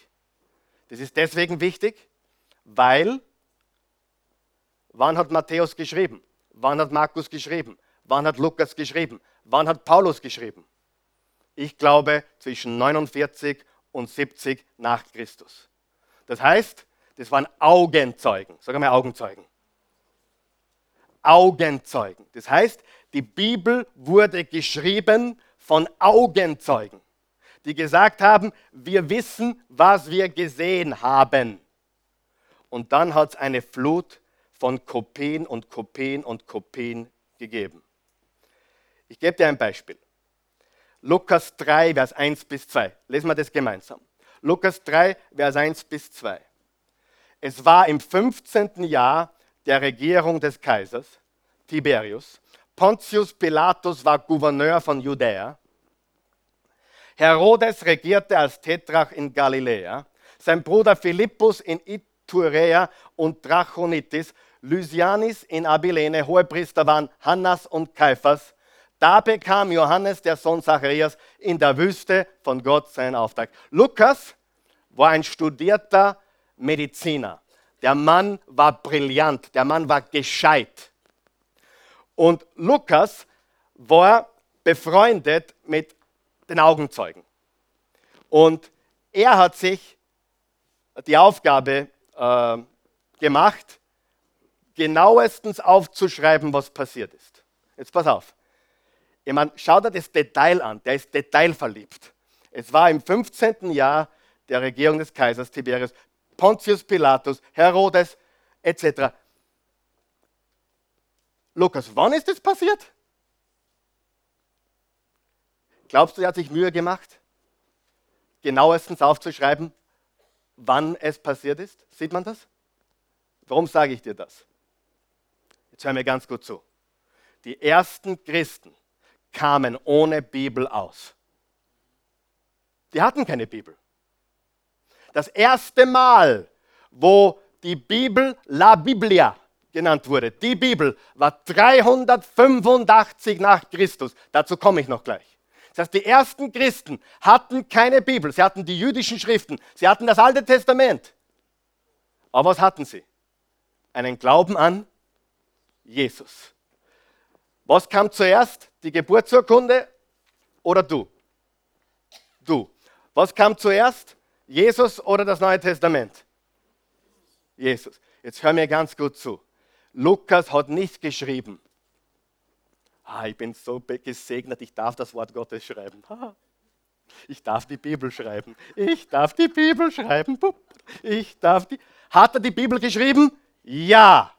A: Das ist deswegen wichtig, weil wann hat Matthäus geschrieben? Wann hat Markus geschrieben? Wann hat Lukas geschrieben? Wann hat Paulus geschrieben? Ich glaube zwischen 49 und 70 nach Christus. Das heißt, das waren Augenzeugen. Sag mal Augenzeugen. Augenzeugen. Das heißt, die Bibel wurde geschrieben von Augenzeugen, die gesagt haben, wir wissen, was wir gesehen haben. Und dann hat es eine Flut von Kopien und Kopien und Kopien gegeben. Ich gebe dir ein Beispiel. Lukas 3, Vers 1 bis 2. Lesen wir das gemeinsam. Lukas 3, Vers 1 bis 2. Es war im 15. Jahr der Regierung des Kaisers Tiberius. Pontius Pilatus war Gouverneur von Judäa. Herodes regierte als Tetrach in Galiläa. Sein Bruder Philippus in Iturea und Drachonitis. Lysianis in Abilene. Hohepriester waren Hannas und Kaiphas. Da bekam Johannes, der Sohn Zacharias, in der Wüste von Gott seinen Auftrag. Lukas war ein studierter Mediziner. Der Mann war brillant, der Mann war gescheit. Und Lukas war befreundet mit den Augenzeugen. Und er hat sich die Aufgabe äh, gemacht, genauestens aufzuschreiben, was passiert ist. Jetzt pass auf. Ich meine, schau dir das Detail an, der ist detailverliebt. Es war im 15. Jahr der Regierung des Kaisers Tiberius, Pontius Pilatus, Herodes etc. Lukas, wann ist das passiert? Glaubst du, er hat sich Mühe gemacht, genauestens aufzuschreiben, wann es passiert ist? Sieht man das? Warum sage ich dir das? Jetzt hör mir ganz gut zu. Die ersten Christen kamen ohne Bibel aus. Die hatten keine Bibel. Das erste Mal, wo die Bibel La Biblia genannt wurde, die Bibel, war 385 nach Christus. Dazu komme ich noch gleich. Das heißt, die ersten Christen hatten keine Bibel. Sie hatten die jüdischen Schriften. Sie hatten das Alte Testament. Aber was hatten sie? Einen Glauben an Jesus. Was kam zuerst? Die Geburtsurkunde oder du? Du. Was kam zuerst? Jesus oder das Neue Testament? Jesus. Jetzt hör mir ganz gut zu. Lukas hat nicht geschrieben, ah, ich bin so gesegnet, ich darf das Wort Gottes schreiben. Ich darf die Bibel schreiben. Ich darf die Bibel schreiben. Ich darf die. Hat er die Bibel geschrieben? Ja.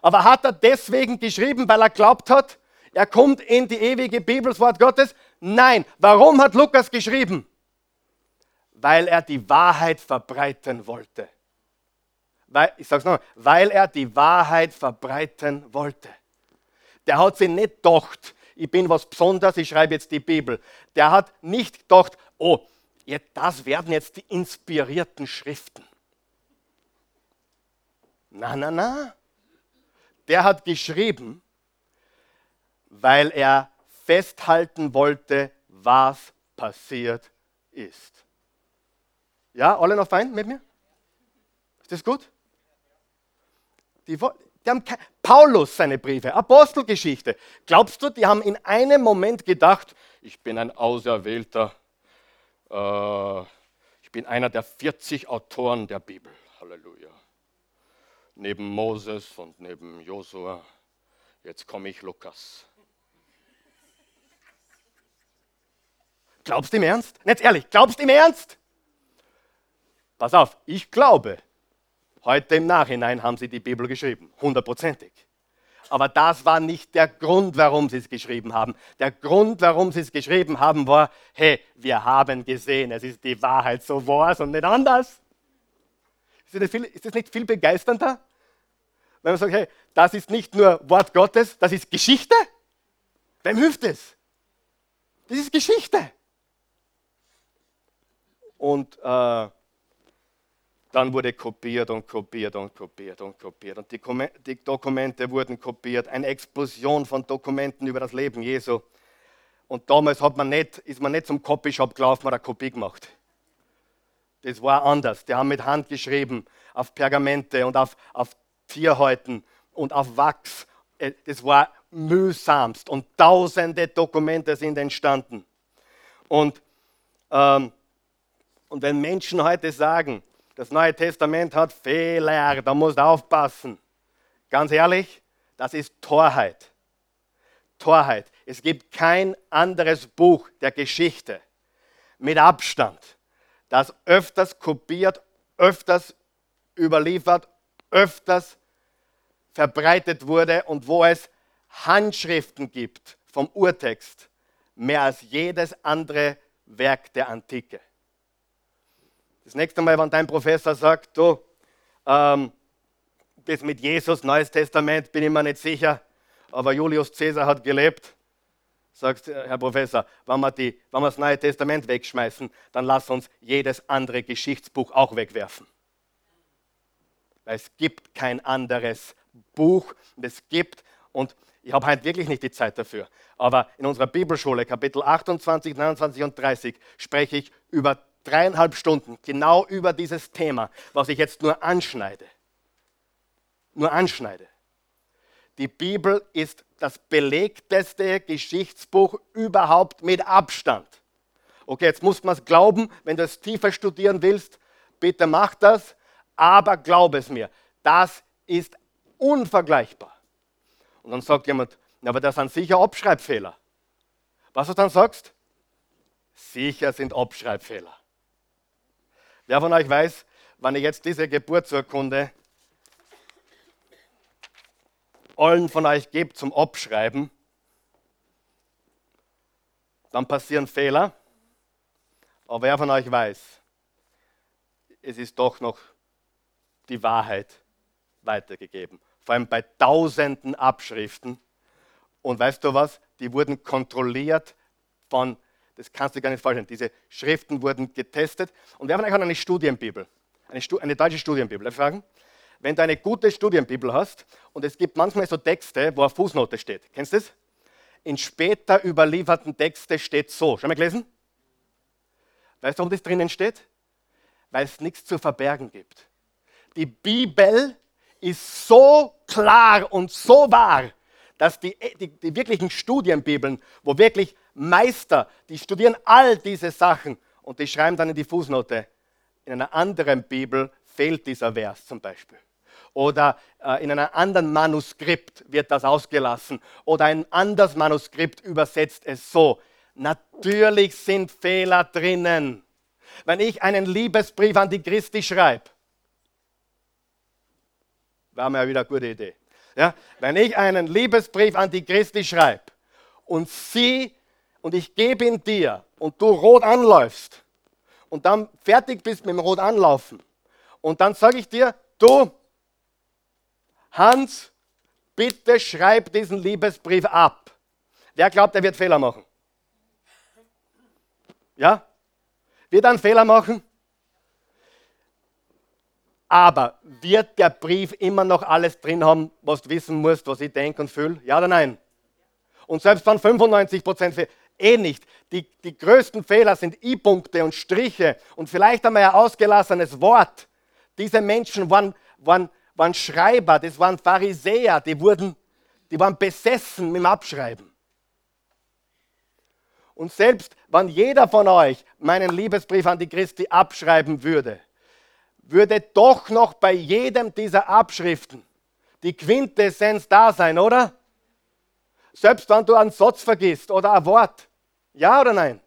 A: Aber hat er deswegen geschrieben, weil er glaubt hat, er kommt in die ewige Bibel, das Wort Gottes? Nein. Warum hat Lukas geschrieben? Weil er die Wahrheit verbreiten wollte. Weil, ich sage es nochmal, weil er die Wahrheit verbreiten wollte. Der hat sich nicht gedacht, ich bin was Besonderes, ich schreibe jetzt die Bibel. Der hat nicht gedacht, oh, das werden jetzt die inspirierten Schriften. Na, na, na. Der hat geschrieben, weil er festhalten wollte, was passiert ist. Ja, alle noch fein mit mir? Ist das gut? Die, die haben Paulus seine Briefe, Apostelgeschichte. Glaubst du, die haben in einem Moment gedacht, ich bin ein Auserwählter, äh, ich bin einer der 40 Autoren der Bibel. Halleluja. Neben Moses und neben Josua, jetzt komme ich Lukas. Glaubst du im Ernst? Jetzt ehrlich, glaubst du im Ernst? Pass auf, ich glaube, heute im Nachhinein haben sie die Bibel geschrieben, hundertprozentig. Aber das war nicht der Grund, warum sie es geschrieben haben. Der Grund, warum sie es geschrieben haben, war, hey, wir haben gesehen, es ist die Wahrheit, so war es und nicht anders. Ist das, viel, ist das nicht viel begeisternder? Wenn man sagt, hey, das ist nicht nur Wort Gottes, das ist Geschichte? Wem hilft es? Das ist Geschichte. Und äh, dann wurde kopiert und kopiert und kopiert und kopiert. Und die, die Dokumente wurden kopiert. Eine Explosion von Dokumenten über das Leben Jesu. Und damals hat man nicht, ist man nicht zum Copyshop gelaufen und eine Kopie gemacht. Das war anders. Die haben mit Hand geschrieben, auf Pergamente und auf, auf Tierhäuten und auf Wachs. Äh, das war mühsamst und tausende Dokumente sind entstanden. Und, ähm, und wenn Menschen heute sagen, das Neue Testament hat Fehler, da musst du aufpassen. Ganz ehrlich, das ist Torheit. Torheit. Es gibt kein anderes Buch der Geschichte mit Abstand, das öfters kopiert, öfters überliefert, öfters verbreitet wurde und wo es Handschriften gibt vom Urtext, mehr als jedes andere Werk der Antike. Das nächste Mal, wenn dein Professor sagt, du, ähm, das mit Jesus, Neues Testament, bin ich mir nicht sicher, aber Julius Caesar hat gelebt, sagt Herr Professor, wenn wir, die, wenn wir das Neue Testament wegschmeißen, dann lass uns jedes andere Geschichtsbuch auch wegwerfen. Weil es gibt kein anderes Buch und es gibt, und ich habe heute wirklich nicht die Zeit dafür, aber in unserer Bibelschule, Kapitel 28, 29 und 30, spreche ich über dreieinhalb Stunden genau über dieses Thema, was ich jetzt nur anschneide. Nur anschneide. Die Bibel ist das belegteste Geschichtsbuch überhaupt mit Abstand. Okay, jetzt muss man es glauben, wenn du es tiefer studieren willst, bitte mach das, aber glaub es mir, das ist unvergleichbar. Und dann sagt jemand, aber das sind sicher Abschreibfehler. Was du dann sagst? Sicher sind Abschreibfehler. Wer von euch weiß, wenn ich jetzt diese Geburtsurkunde allen von euch gebe zum Abschreiben, dann passieren Fehler. Aber wer von euch weiß, es ist doch noch die Wahrheit weitergegeben vor allem bei tausenden Abschriften. Und weißt du was? Die wurden kontrolliert von, das kannst du gar nicht vorstellen, diese Schriften wurden getestet. Und wir haben eigentlich eine Studienbibel, eine, Stu eine deutsche Studienbibel. Darf ich fragen? Wenn du eine gute Studienbibel hast und es gibt manchmal so Texte, wo eine Fußnote steht, kennst du das? In später überlieferten Texten steht so. Schon mal gelesen? Weißt du, warum das drinnen steht? Weil es nichts zu verbergen gibt. Die Bibel ist so klar und so wahr, dass die, die, die wirklichen Studienbibeln, wo wirklich Meister, die studieren all diese Sachen und die schreiben dann in die Fußnote, in einer anderen Bibel fehlt dieser Vers zum Beispiel. Oder äh, in einem anderen Manuskript wird das ausgelassen. Oder ein anderes Manuskript übersetzt es so. Natürlich sind Fehler drinnen. Wenn ich einen Liebesbrief an die Christi schreibe, war mir wieder eine gute Idee. Ja? Wenn ich einen Liebesbrief an die Christi schreibe und sie und ich gebe ihn dir und du rot anläufst und dann fertig bist mit dem rot anlaufen und dann sage ich dir, du Hans, bitte schreib diesen Liebesbrief ab. Wer glaubt, er wird Fehler machen? Ja? Wird er einen Fehler machen? Aber wird der Brief immer noch alles drin haben, was du wissen musst, was ich denke und fühle? Ja oder nein? Und selbst wenn 95 Prozent eh nicht. Die, die größten Fehler sind I-Punkte und Striche und vielleicht einmal ein ausgelassenes Wort. Diese Menschen waren, waren, waren Schreiber, das waren Pharisäer, die, wurden, die waren besessen mit dem Abschreiben. Und selbst wenn jeder von euch meinen Liebesbrief an die Christi abschreiben würde, würde doch noch bei jedem dieser Abschriften die Quintessenz da sein, oder? Selbst wenn du einen Satz vergisst oder ein Wort. Ja oder nein?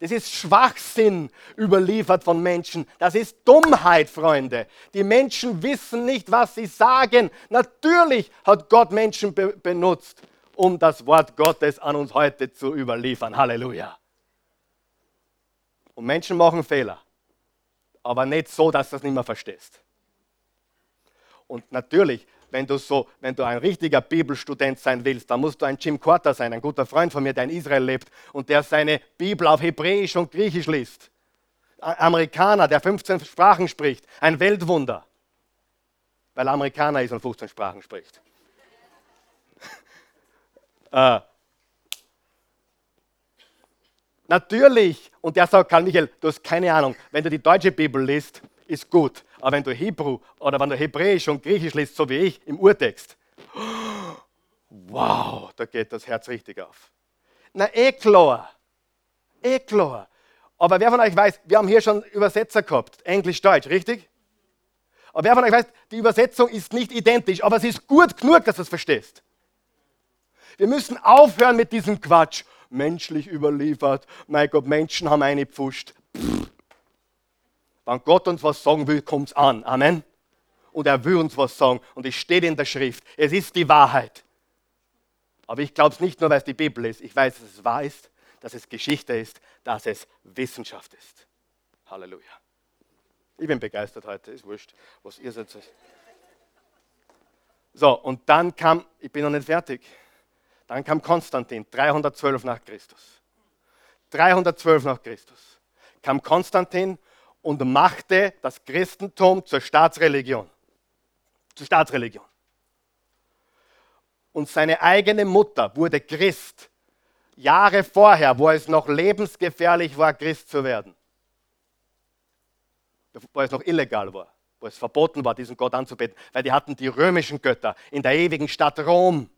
A: Das ist Schwachsinn überliefert von Menschen. Das ist Dummheit, Freunde. Die Menschen wissen nicht, was sie sagen. Natürlich hat Gott Menschen be benutzt, um das Wort Gottes an uns heute zu überliefern. Halleluja. Und Menschen machen Fehler aber nicht so, dass du es nicht mehr verstehst. Und natürlich, wenn du, so, wenn du ein richtiger Bibelstudent sein willst, dann musst du ein Jim Quarter sein, ein guter Freund von mir, der in Israel lebt und der seine Bibel auf Hebräisch und Griechisch liest. Amerikaner, der 15 Sprachen spricht, ein Weltwunder, weil er Amerikaner ist und 15 Sprachen spricht. äh, natürlich, und der sagt, Karl Michael, du hast keine Ahnung, wenn du die deutsche Bibel liest, ist gut, aber wenn du Hebräu oder wenn du Hebräisch und Griechisch liest, so wie ich, im Urtext, wow, da geht das Herz richtig auf. Na, eh klar. Eh klar. Aber wer von euch weiß, wir haben hier schon Übersetzer gehabt, Englisch-Deutsch, richtig? Aber wer von euch weiß, die Übersetzung ist nicht identisch, aber es ist gut genug, dass du es verstehst. Wir müssen aufhören mit diesem Quatsch. Menschlich überliefert, mein Gott, Menschen haben eine Pfuscht. Pff. Wenn Gott uns was sagen will, kommt es an. Amen. Und er will uns was sagen. Und es steht in der Schrift. Es ist die Wahrheit. Aber ich glaube es nicht nur, weil es die Bibel ist. Ich weiß, dass es wahr ist, dass es Geschichte ist, dass es Wissenschaft ist. Halleluja. Ich bin begeistert heute, ist wurscht, was ihr seid. So, und dann kam, ich bin noch nicht fertig, dann kam Konstantin, 312 nach Christus. 312 nach Christus kam Konstantin und machte das Christentum zur Staatsreligion. Zur Staatsreligion und seine eigene Mutter wurde Christ. Jahre vorher, wo es noch lebensgefährlich war, Christ zu werden. Wo es noch illegal war, wo es verboten war, diesen Gott anzubeten, weil die hatten die römischen Götter in der ewigen Stadt Rom.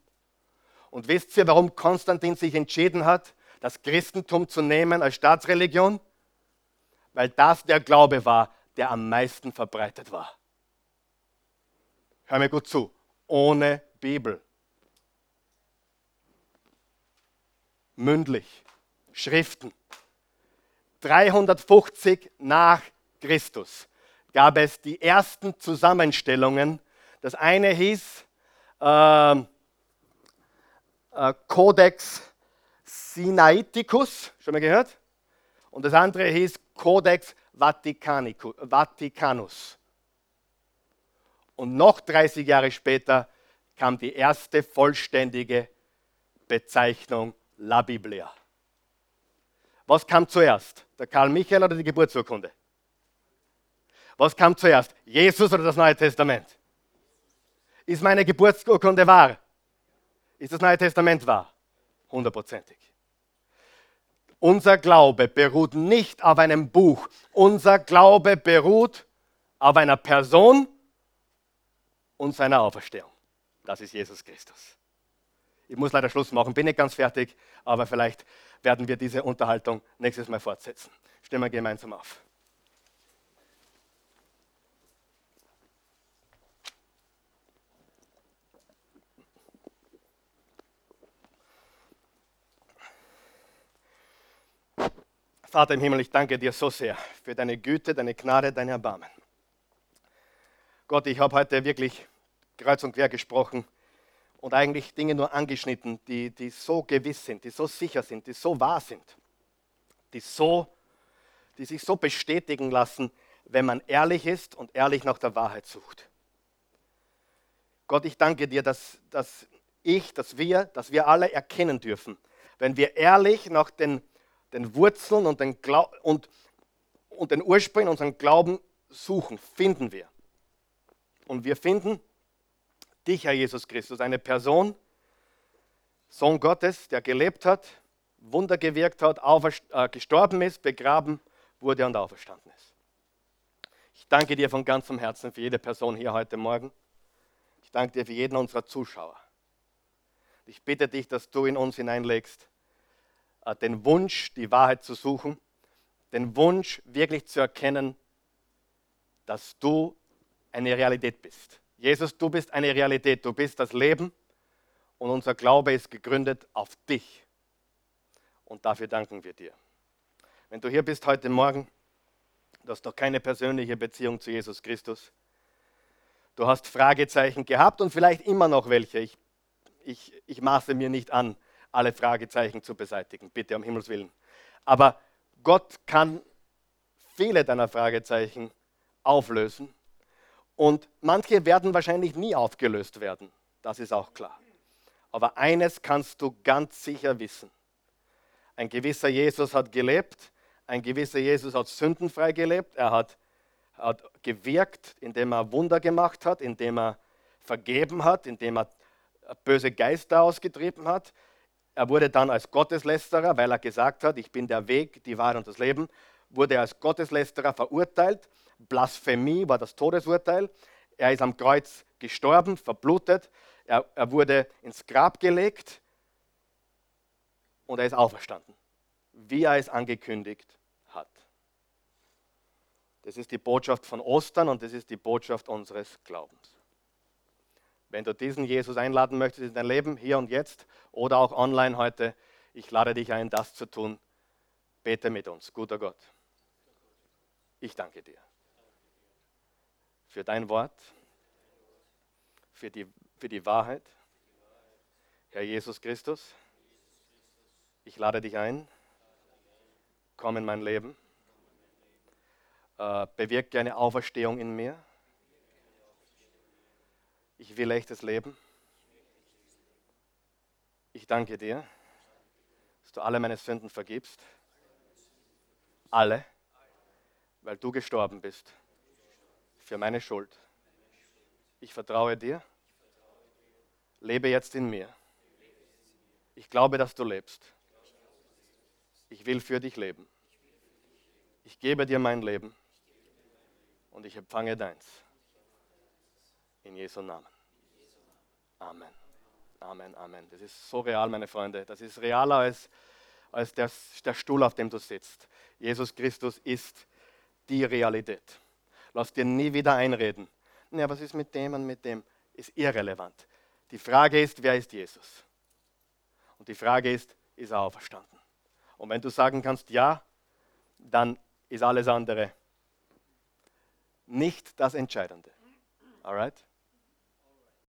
A: Und wisst ihr, warum Konstantin sich entschieden hat, das Christentum zu nehmen als Staatsreligion? Weil das der Glaube war, der am meisten verbreitet war. Hör mir gut zu, ohne Bibel mündlich. Schriften. 350 nach Christus gab es die ersten Zusammenstellungen. Das eine hieß äh, äh, Codex Sinaiticus, schon mal gehört? Und das andere hieß Codex Vaticanus. Und noch 30 Jahre später kam die erste vollständige Bezeichnung La Biblia. Was kam zuerst? Der Karl Michael oder die Geburtsurkunde? Was kam zuerst? Jesus oder das Neue Testament? Ist meine Geburtsurkunde wahr? Ist das Neue Testament wahr? Hundertprozentig. Unser Glaube beruht nicht auf einem Buch. Unser Glaube beruht auf einer Person und seiner Auferstehung. Das ist Jesus Christus. Ich muss leider Schluss machen, bin nicht ganz fertig, aber vielleicht werden wir diese Unterhaltung nächstes Mal fortsetzen. Stehen wir gemeinsam auf. Vater im Himmel, ich danke dir so sehr für deine Güte, deine Gnade, dein Erbarmen. Gott, ich habe heute wirklich kreuz und quer gesprochen und eigentlich Dinge nur angeschnitten, die, die so gewiss sind, die so sicher sind, die so wahr sind, die, so, die sich so bestätigen lassen, wenn man ehrlich ist und ehrlich nach der Wahrheit sucht. Gott, ich danke dir, dass, dass ich, dass wir, dass wir alle erkennen dürfen, wenn wir ehrlich nach den, den Wurzeln und den, und, und den Ursprung unseres Glauben suchen, finden wir. Und wir finden, dich, Herr Jesus Christus, eine Person, Sohn Gottes, der gelebt hat, Wunder gewirkt hat, äh, gestorben ist, begraben wurde und auferstanden ist. Ich danke dir von ganzem Herzen für jede Person hier heute Morgen. Ich danke dir für jeden unserer Zuschauer. Ich bitte dich, dass du in uns hineinlegst, den Wunsch, die Wahrheit zu suchen, den Wunsch, wirklich zu erkennen, dass du eine Realität bist. Jesus, du bist eine Realität, du bist das Leben und unser Glaube ist gegründet auf dich. Und dafür danken wir dir. Wenn du hier bist heute Morgen, du hast doch keine persönliche Beziehung zu Jesus Christus. Du hast Fragezeichen gehabt und vielleicht immer noch welche. Ich, ich, ich maße mir nicht an, alle Fragezeichen zu beseitigen, bitte um Himmels Willen. Aber Gott kann viele deiner Fragezeichen auflösen und manche werden wahrscheinlich nie aufgelöst werden, das ist auch klar. Aber eines kannst du ganz sicher wissen. Ein gewisser Jesus hat gelebt, ein gewisser Jesus hat sündenfrei gelebt, er hat, hat gewirkt, indem er Wunder gemacht hat, indem er vergeben hat, indem er böse Geister ausgetrieben hat. Er wurde dann als Gotteslästerer, weil er gesagt hat, ich bin der Weg, die Wahrheit und das Leben, wurde er als Gotteslästerer verurteilt. Blasphemie war das Todesurteil. Er ist am Kreuz gestorben, verblutet. Er, er wurde ins Grab gelegt und er ist auferstanden, wie er es angekündigt hat. Das ist die Botschaft von Ostern und das ist die Botschaft unseres Glaubens. Wenn du diesen Jesus einladen möchtest in dein Leben, hier und jetzt oder auch online heute, ich lade dich ein, das zu tun. Bete mit uns, guter Gott. Ich danke dir für dein Wort, für die, für die Wahrheit. Herr Jesus Christus, ich lade dich ein, komm in mein Leben, äh, bewirke eine Auferstehung in mir ich will echtes Leben. Ich danke dir, dass du alle meine Sünden vergibst. Alle, weil du gestorben bist für meine Schuld. Ich vertraue dir. Lebe jetzt in mir. Ich glaube, dass du lebst. Ich will für dich leben. Ich gebe dir mein Leben und ich empfange deins. In Jesu Namen. Amen. Amen, Amen. Das ist so real, meine Freunde. Das ist realer als, als der, der Stuhl, auf dem du sitzt. Jesus Christus ist die Realität. Lass dir nie wieder einreden. Ja, was ist mit dem und mit dem? Ist irrelevant. Die Frage ist, wer ist Jesus? Und die Frage ist, ist er auferstanden? Und wenn du sagen kannst, ja, dann ist alles andere nicht das Entscheidende. Alright?